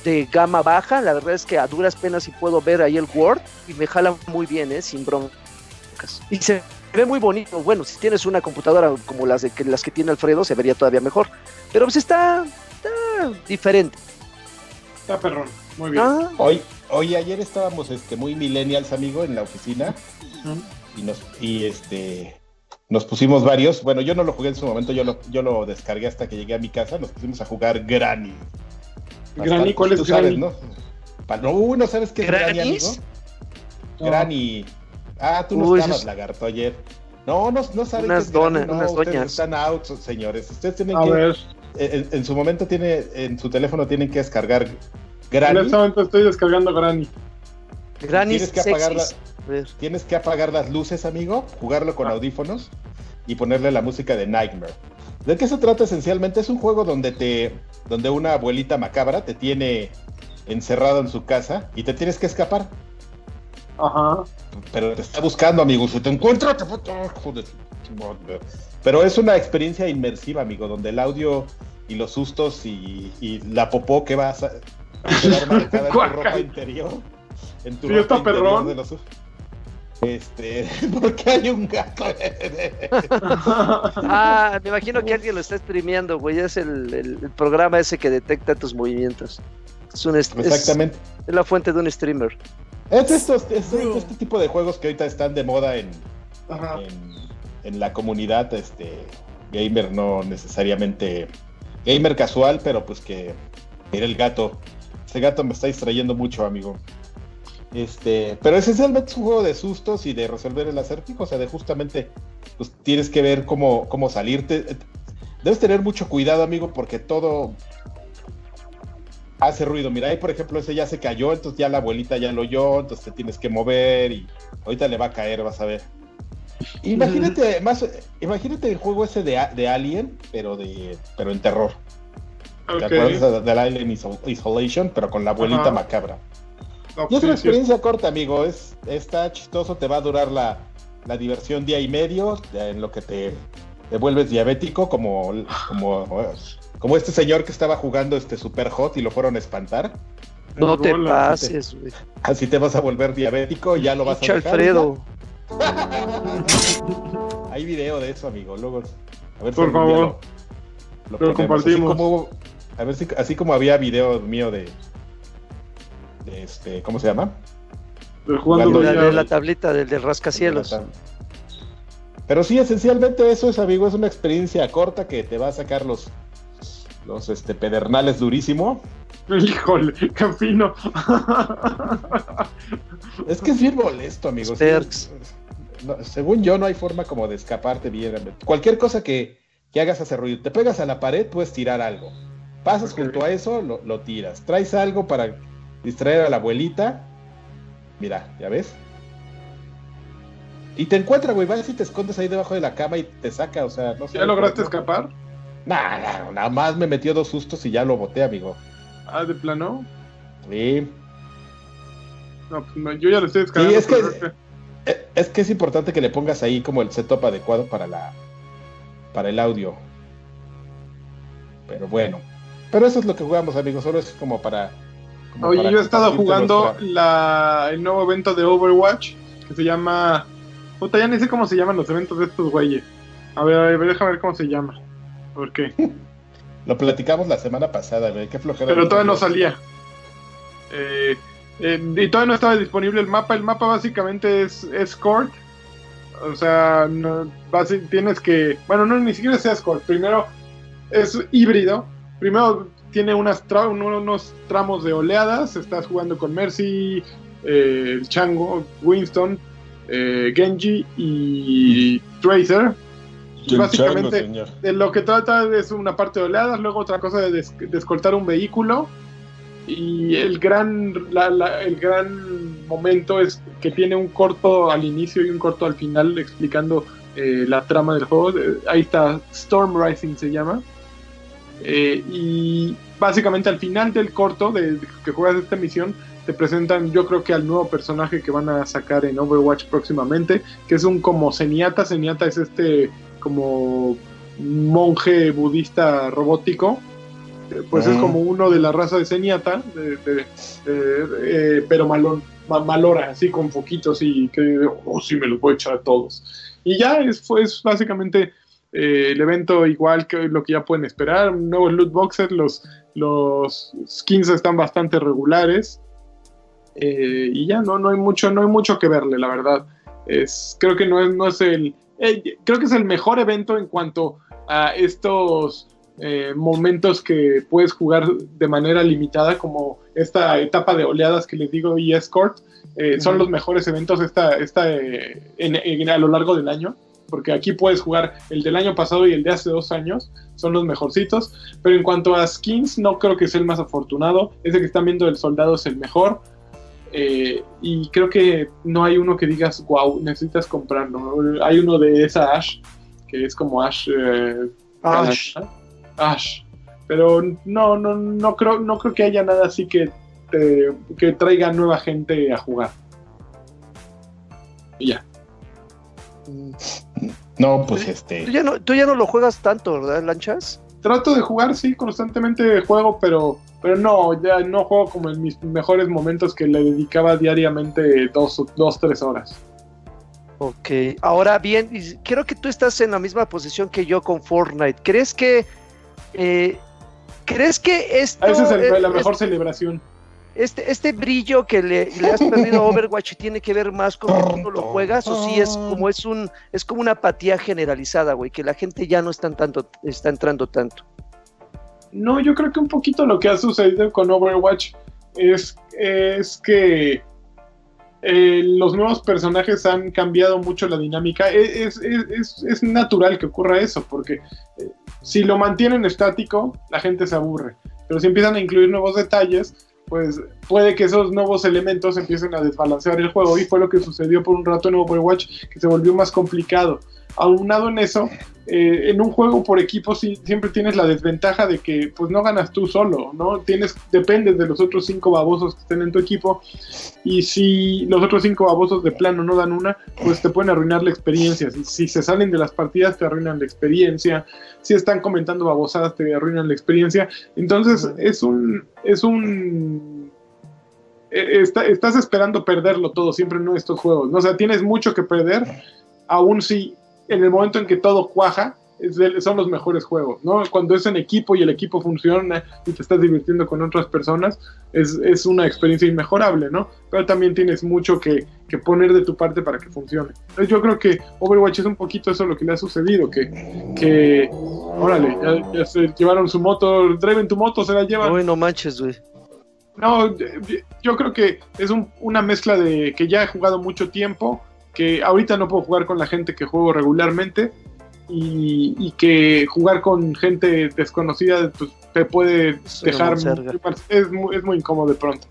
de gama baja, la verdad es que a duras penas sí puedo ver ahí el Word y me jala muy bien, ¿eh? Sin broncas. Y se ve muy bonito. Bueno, si tienes una computadora como las, de, que, las que tiene Alfredo, se vería todavía mejor. Pero pues está, está diferente. Está perrón. Muy bien. Ah, Hoy, hoy ayer estábamos este, muy millennials, amigo, en la oficina y nos y este nos pusimos varios. Bueno, yo no lo jugué en su momento, yo lo, yo lo descargué hasta que llegué a mi casa. Nos pusimos a jugar Granny. Granny, ¿cuál es Tú sabes, Granny? ¿no? Pa- No, uh, ¿no sabes qué es Granny, amigo? No. Granny. Ah, tú no Uy, estabas, lagarto, ayer. No, no, no saben Unas qué es Granny, donas, no, unas ustedes doñas. están out, señores. Ustedes tienen A que, ver, en, en su momento tiene, en su teléfono tienen que descargar en Granny. este momento estoy descargando Granny. Granis Tienes que apagar sexys. A ver. Tienes que apagar las luces, amigo, jugarlo con Ah. audífonos y ponerle la música de Nightmare. ¿De qué se trata esencialmente? Es un juego donde te donde una abuelita macabra te tiene encerrado en su casa y te tienes que escapar, Ajá. pero te está buscando, amigo. Si te encuentra, te joder. Pero es una experiencia inmersiva, amigo, donde el audio y los sustos y, y la popó que vas a quedar marcada en tu ropa interior. En tu Sí, ropa está interior perrón. de los- Este, porque hay un gato. Ah, me imagino que alguien lo está streameando, güey. Es el, el- el programa ese que detecta tus movimientos. Es, un es- Exactamente. es la fuente de un streamer. Es, estos, es este tipo de juegos que ahorita están de moda en, en, en la comunidad este, gamer, no necesariamente gamer casual, pero pues que mira el gato. Ese gato me está distrayendo mucho, amigo. Este, pero esencialmente es un juego de sustos y de resolver el acertijo, o sea, de justamente pues tienes que ver cómo, cómo salirte. Debes tener mucho cuidado, amigo, porque todo hace ruido. Mira, ahí por ejemplo ese ya se cayó, entonces ya la abuelita ya lo oyó, entonces te tienes que mover y ahorita le va a caer, vas a ver. Imagínate, más, imagínate el juego ese de, de Alien, pero de, pero en terror. ¿Te acuerdas del Alien Isolation, pero con la abuelita macabra? y es una experiencia corta, amigo. Es, está chistoso, te va a durar la, la diversión día y medio, en lo que te, te vuelves diabético, como, como, como este señor que estaba jugando este Super Hot y lo fueron a espantar. No te pases, güey. Así te vas a volver diabético, ya lo vas a dejar. Alfredo. Hay video de eso, amigo. Luego, a ver Por favor. Lo, compartimos. Así como, a ver si, así como había video mío de, de este, ¿cómo se llama? De, jugando de, la, de la tablita del, del rascacielos. Pero sí, esencialmente eso es, amigo, es una experiencia corta que te va a sacar los, los este, pedernales durísimo. Híjole, qué fino. es que es bien molesto, amigo. según yo, no hay forma como de escaparte bien. Cualquier cosa que, que, hagas hace ruido. Te pegas a la pared, puedes tirar algo. Pasas junto a eso, lo, lo tiras. Traes algo para distraer a la abuelita. Mira, ¿ya ves? Y te encuentra, güey, vas y te escondes ahí debajo de la cama y te saca, o sea, no sé. ¿Ya lograste escapar? Nada, nada más me metió dos sustos y ya lo boté, amigo. Ah, ¿de plano? Sí. No, pues no, yo ya lo estoy descargando. Sí, es que, eh, es que es importante que le pongas ahí como el setup adecuado para la para el audio. Pero bueno. Pero eso es lo que jugamos, amigos. Solo es como para. Oye, yo he estado jugando la, el nuevo evento de Overwatch que se llama. Puta, ya ni sé cómo se llaman los eventos de estos güeyes. A ver, a ver, déjame ver cómo se llama. ¿Por qué? Lo platicamos la semana pasada, güey. Qué flojera. Pero todavía no salía. Eh, eh, y todavía no estaba disponible el mapa. El mapa básicamente es Escort. O sea, no, tienes que. Bueno, no, ni siquiera es Escort. Primero es híbrido. Primero tiene unas unos tramos de oleadas. Estás jugando con Mercy, eh, Chango, Winston, Genji y Tracer básicamente de lo que trata es una parte de oleadas, luego otra cosa de, escoltar un vehículo y el gran el gran momento es que tiene un corto al inicio y un corto al final explicando eh, la trama del juego. Eh, ahí está Storm Rising se llama. Eh, y básicamente al final del corto de, que juegas esta misión te presentan yo creo que al nuevo personaje que van a sacar en Overwatch próximamente, que es un como Zenyatta, Zenyatta es este como monje budista robótico, eh, pues es como uno de la raza de Zenyatta, eh, pero malón, malora, así con foquitos y que, oh, sí, me los voy a echar a todos. Y ya es, pues, básicamente eh, el evento igual que lo que ya pueden esperar, nuevos loot boxes, los, los skins están bastante regulares. y ya no, no hay mucho, no hay mucho que verle, la verdad. Es, creo que no es, no es el, eh, creo que es el mejor evento en cuanto a estos eh, momentos que puedes jugar de manera limitada, como esta etapa de oleadas que les digo y Escort. Eh, son los mejores eventos esta, esta, a lo largo del año, porque aquí puedes jugar el del año pasado y el de hace dos años, son los mejorcitos. Pero en cuanto a skins, no creo que sea el más afortunado. Ese que están viendo del soldado es el mejor. Eh, y creo que no hay uno que digas, wow, necesitas comprarlo. Hay uno de esa Ash, que es como Ash. Eh, Ash. Ash. Pero no, no, no creo, no creo que haya nada así que, que traiga nueva gente a jugar. Y ya. No, pues este. Tú ya no, tú ya no lo juegas tanto, ¿verdad, Lanchas? Trato de jugar, sí, constantemente juego, pero pero no, ya no juego como en mis mejores momentos que le dedicaba diariamente dos, dos tres horas. Ok, ahora bien, creo que tú estás en la misma posición que yo con Fortnite. ¿Crees que... Eh, ¿Crees que esto... Esa es la mejor celebración. Este, este brillo que le, le has perdido a Overwatch tiene que ver más con que tú no lo juegas o si es como es un es como una apatía generalizada, güey, que la gente ya no está, tanto, está entrando tanto. No, yo creo que un poquito lo que ha sucedido con Overwatch es, es que eh, los nuevos personajes han cambiado mucho la dinámica. E, Es, es- es- es natural que ocurra eso, porque eh, si lo mantienen estático, la gente se aburre. Pero si empiezan a incluir nuevos detalles, pues puede que esos nuevos elementos empiecen a desbalancear el juego. Y fue lo que sucedió por un rato en Overwatch, que se volvió más complicado. Aunado en eso, eh, en un juego por equipo sí- siempre tienes la desventaja de que pues no ganas tú solo, ¿no? Tienes, dependes de los otros cinco babosos que estén en tu equipo y si los otros cinco babosos de plano no dan una, pues te pueden arruinar la experiencia. Si, si se salen de las partidas te arruinan la experiencia, si están comentando babosadas te arruinan la experiencia. Entonces es un es un está- estás esperando perderlo todo siempre en estos juegos, ¿no? O sea, tienes mucho que perder, aún si en el momento en que todo cuaja, son los mejores juegos, ¿no? Cuando es en equipo y el equipo funciona y te estás divirtiendo con otras personas, es, es una experiencia inmejorable, ¿no? Pero también tienes mucho que, que poner de tu parte para que funcione. Entonces yo creo que Overwatch es un poquito eso lo que le ha sucedido, que, que órale, ya, ya se llevaron su moto, Draven tu moto, se la llevan. Uy, no manches, güey. No, yo creo que es un- una mezcla de que ya he jugado mucho tiempo, que ahorita no puedo jugar con la gente que juego regularmente y, y que jugar con gente desconocida pues, te puede Es dejar... Es muy, es muy incómodo de pronto.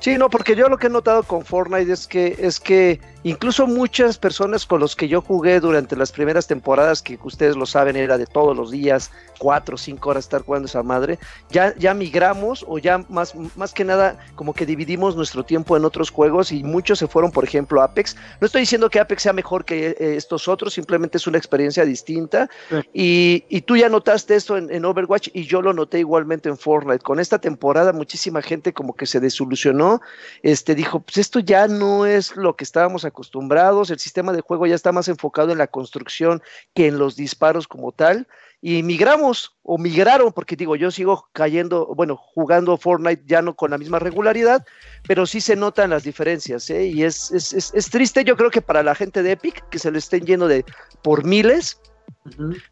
Sí, no, porque yo lo que he notado con Fortnite es que es que incluso muchas personas con los que yo jugué durante las primeras temporadas, que ustedes lo saben, era de todos los días, cuatro o cinco horas estar jugando esa madre, ya, ya migramos o ya más, más que nada como que dividimos nuestro tiempo en otros juegos y muchos se fueron, por ejemplo, a Apex. No estoy diciendo que Apex sea mejor que eh, estos otros, simplemente es una experiencia distinta. Sí. Y, y tú ya notaste esto en, en Overwatch y yo lo noté igualmente en Fortnite. Con esta temporada muchísima gente como que se desilusionó este, dijo, pues esto ya no es lo que estábamos acostumbrados, el sistema de juego ya está más enfocado en la construcción que en los disparos como tal, y migramos o migraron, porque digo, yo sigo cayendo, bueno, jugando Fortnite ya no con la misma regularidad, pero sí se notan las diferencias, ¿eh? y es, es, es, es triste, yo creo que para la gente de Epic, que se lo estén yendo de por miles,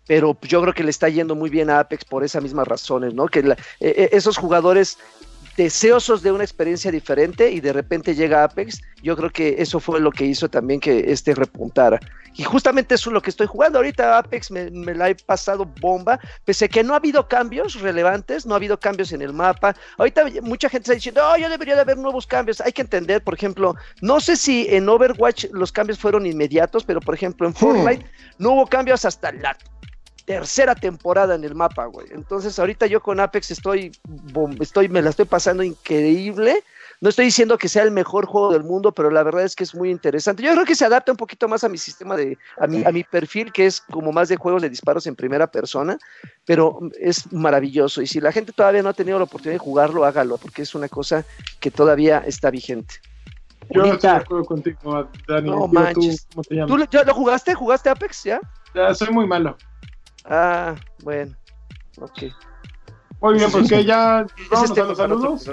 pero yo creo que le está yendo muy bien a Apex por esas mismas razones, ¿no? Que la, eh, eh, esos jugadores deseosos de una experiencia diferente y de repente llega Apex, yo creo que eso fue lo que hizo también que este repuntara. Y justamente eso es lo que estoy jugando ahorita, Apex me, me la he pasado bomba, pese a que no ha habido cambios relevantes, no ha habido cambios en el mapa. Ahorita mucha gente está diciendo, oh, yo debería de haber nuevos cambios. Hay que entender, por ejemplo, no sé si en Overwatch los cambios fueron inmediatos, pero por ejemplo en Fortnite no hubo cambios hasta la tercera temporada en el mapa, güey. Entonces, ahorita yo con Apex estoy, estoy, me la estoy pasando increíble. No estoy diciendo que sea el mejor juego del mundo, pero la verdad es que es muy interesante. Yo creo que se adapta un poquito más a mi sistema de, a mi, a mi perfil, que es como más de juegos de disparos en primera persona, pero es maravilloso. Y si la gente todavía no ha tenido la oportunidad de jugarlo, hágalo, porque es una cosa que todavía está vigente. Yo Ahorita- estoy de acuerdo contigo, Dani. No Digo, tú, manches. ¿cómo te llamas? ¿Tú lo- ya lo jugaste? ¿Jugaste Apex ya? Ya, soy muy malo. Ah, bueno. Ok. Muy bien, pues que ya vamos es a los saludos.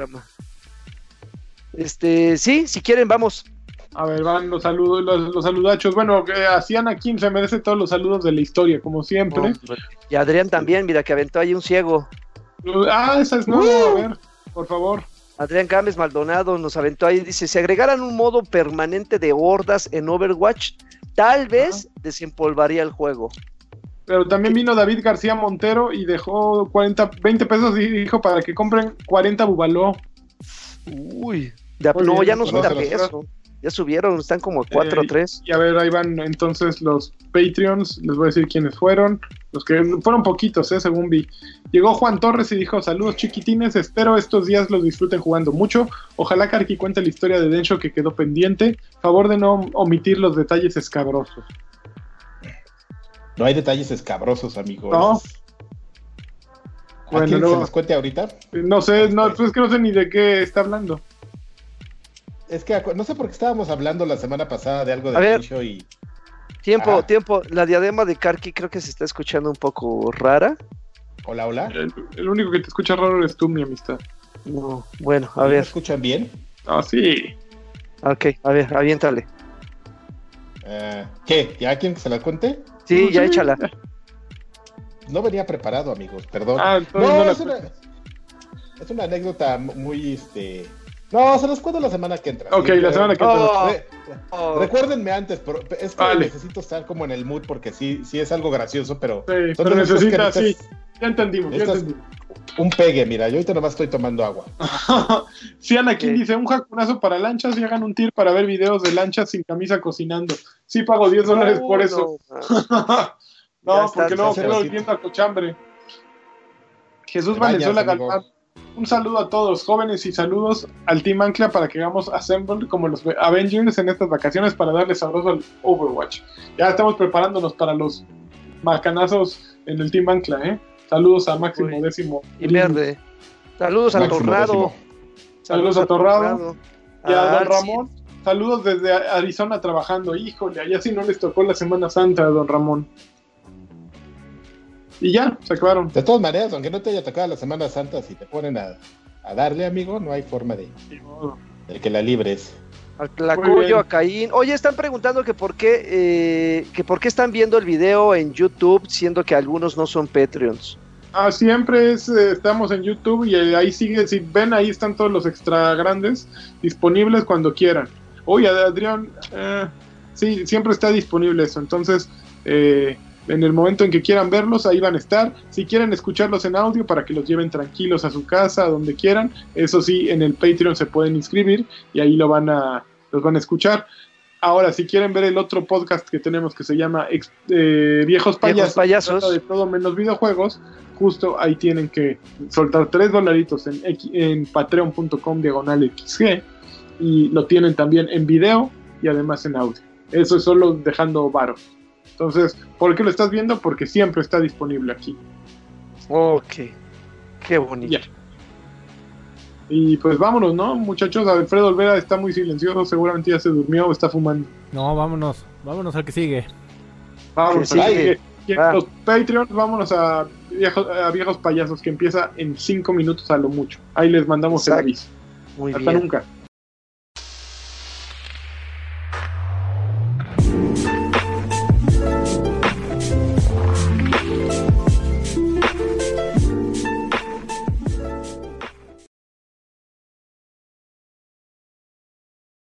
Este, sí, si quieren, vamos. A ver, van los saludos, los, los saludachos. Bueno, que hacían aquí se merece todos los saludos de la historia, como siempre. Y Adrián también, mira, que aventó ahí un ciego. Ah, esa es nueva, a ver, por favor. Adrián Gámez Maldonado nos aventó ahí, dice, si agregaran un modo permanente de hordas en Overwatch, tal vez desempolvaría el juego. Pero también vino David García Montero y dejó 40, 20 pesos y dijo para que compren 40 bubaló. Uy, no, ya no son de peso. Ya subieron, están como 4 o Eh, 3. Y a ver, ahí van entonces los Patreons. Les voy a decir quiénes fueron. Los que fueron poquitos, eh, según vi. Llegó Juan Torres y dijo: Saludos chiquitines, espero estos días los disfruten jugando mucho. Ojalá Karki cuente la historia de Densho que quedó pendiente. Favor de no omitir los detalles escabrosos. No hay detalles escabrosos, amigos. No. ¿A Bueno, quién no. se les cuente ahorita? No sé, no, pues es que no sé ni de qué está hablando. Es que no sé por qué estábamos hablando la semana pasada de algo de. Pincho y. Tiempo, Ajá. tiempo. La diadema de Karki creo que se está escuchando un poco rara. Hola, hola. El, el único que te escucha raro eres tú, mi amistad. No, bueno, a ¿Me ver. escuchan bien? Ah, sí. Ok, a ver, aviéntale. Eh, ¿Qué? ¿Ya que se la cuente? Sí, ya échala. No venía preparado, amigos, perdón. Ah, no, no es, una, es una anécdota muy, este... No, se los cuento la semana que entra. Ok, Sí, la semana que Oh. entra. Re- Oh, Recuérdenme antes, pero es que Vale. necesito estar como en el mood porque sí, sí es algo gracioso, pero Sí, pero de esas que necesita, sí. Ya entendimos, ya entendimos. un pegue, mira, yo ahorita nomás estoy tomando agua. sí, Anakin Ok. dice un jacunazo para lanchas y hagan un tir para ver videos de lanchas sin camisa cocinando. Sí, pago 10 dólares por no, eso. no, no, porque luego quedo ratito. viendo a cochambre. Jesús bañas, Valenzuela. Galván. Un saludo a todos, jóvenes, y saludos al Team Ancla para que hagamos Assemble como los Avengers en estas vacaciones para darle sabroso al Overwatch. Ya estamos preparándonos para los macanazos en el Team Ancla, ¿eh? Saludos a Máximo Uy. Décimo. Y verde. Saludos a décimo. Saludos a Torrado. Y a Ah, Don Ramón. Saludos desde Arizona trabajando. Híjole, allá sí no les tocó la Semana Santa, Don Ramón. Y ya, se acabaron. De todas maneras, aunque no te haya tocado la Semana Santa, si te ponen a, a darle, amigo, no hay forma de, de que la libres. Tlacoyo, bien. a Caín. Oye, están preguntando que por qué eh, que por qué están viendo el video en YouTube, siendo que algunos no son Patreons. Ah, siempre es, eh, estamos en YouTube y ahí sigue, si ven, ahí están todos los extra grandes disponibles cuando quieran. Oye, Adrián, eh, sí, siempre está disponible eso. Entonces, eh, en el momento en que quieran verlos, ahí van a estar. Si quieren escucharlos en audio para que los lleven tranquilos a su casa, a donde quieran, eso sí, en el Patreon se pueden inscribir y ahí lo van a, los van a escuchar. Ahora, si quieren ver el otro podcast que tenemos que se llama eh, Viejos Payasos, de todo menos videojuegos, justo ahí tienen que soltar tres dolaritos en, en patreon.com diagonal XG y lo tienen también en video y además en audio. Eso es solo dejando varo. Entonces, ¿por qué lo estás viendo? Porque siempre está disponible aquí. Ok. Qué bonito. Y pues vámonos, ¿no? Muchachos, Alfredo Olvera está muy silencioso, seguramente ya se durmió o está fumando. No, vámonos. Vámonos al que sigue. Vámonos, sí. que, en Ah. los Patreons, vámonos a viejos, a viejos payasos que empieza en 5 minutos a lo mucho. Ahí les mandamos el Exacto. aviso. Muy Hasta bien. nunca.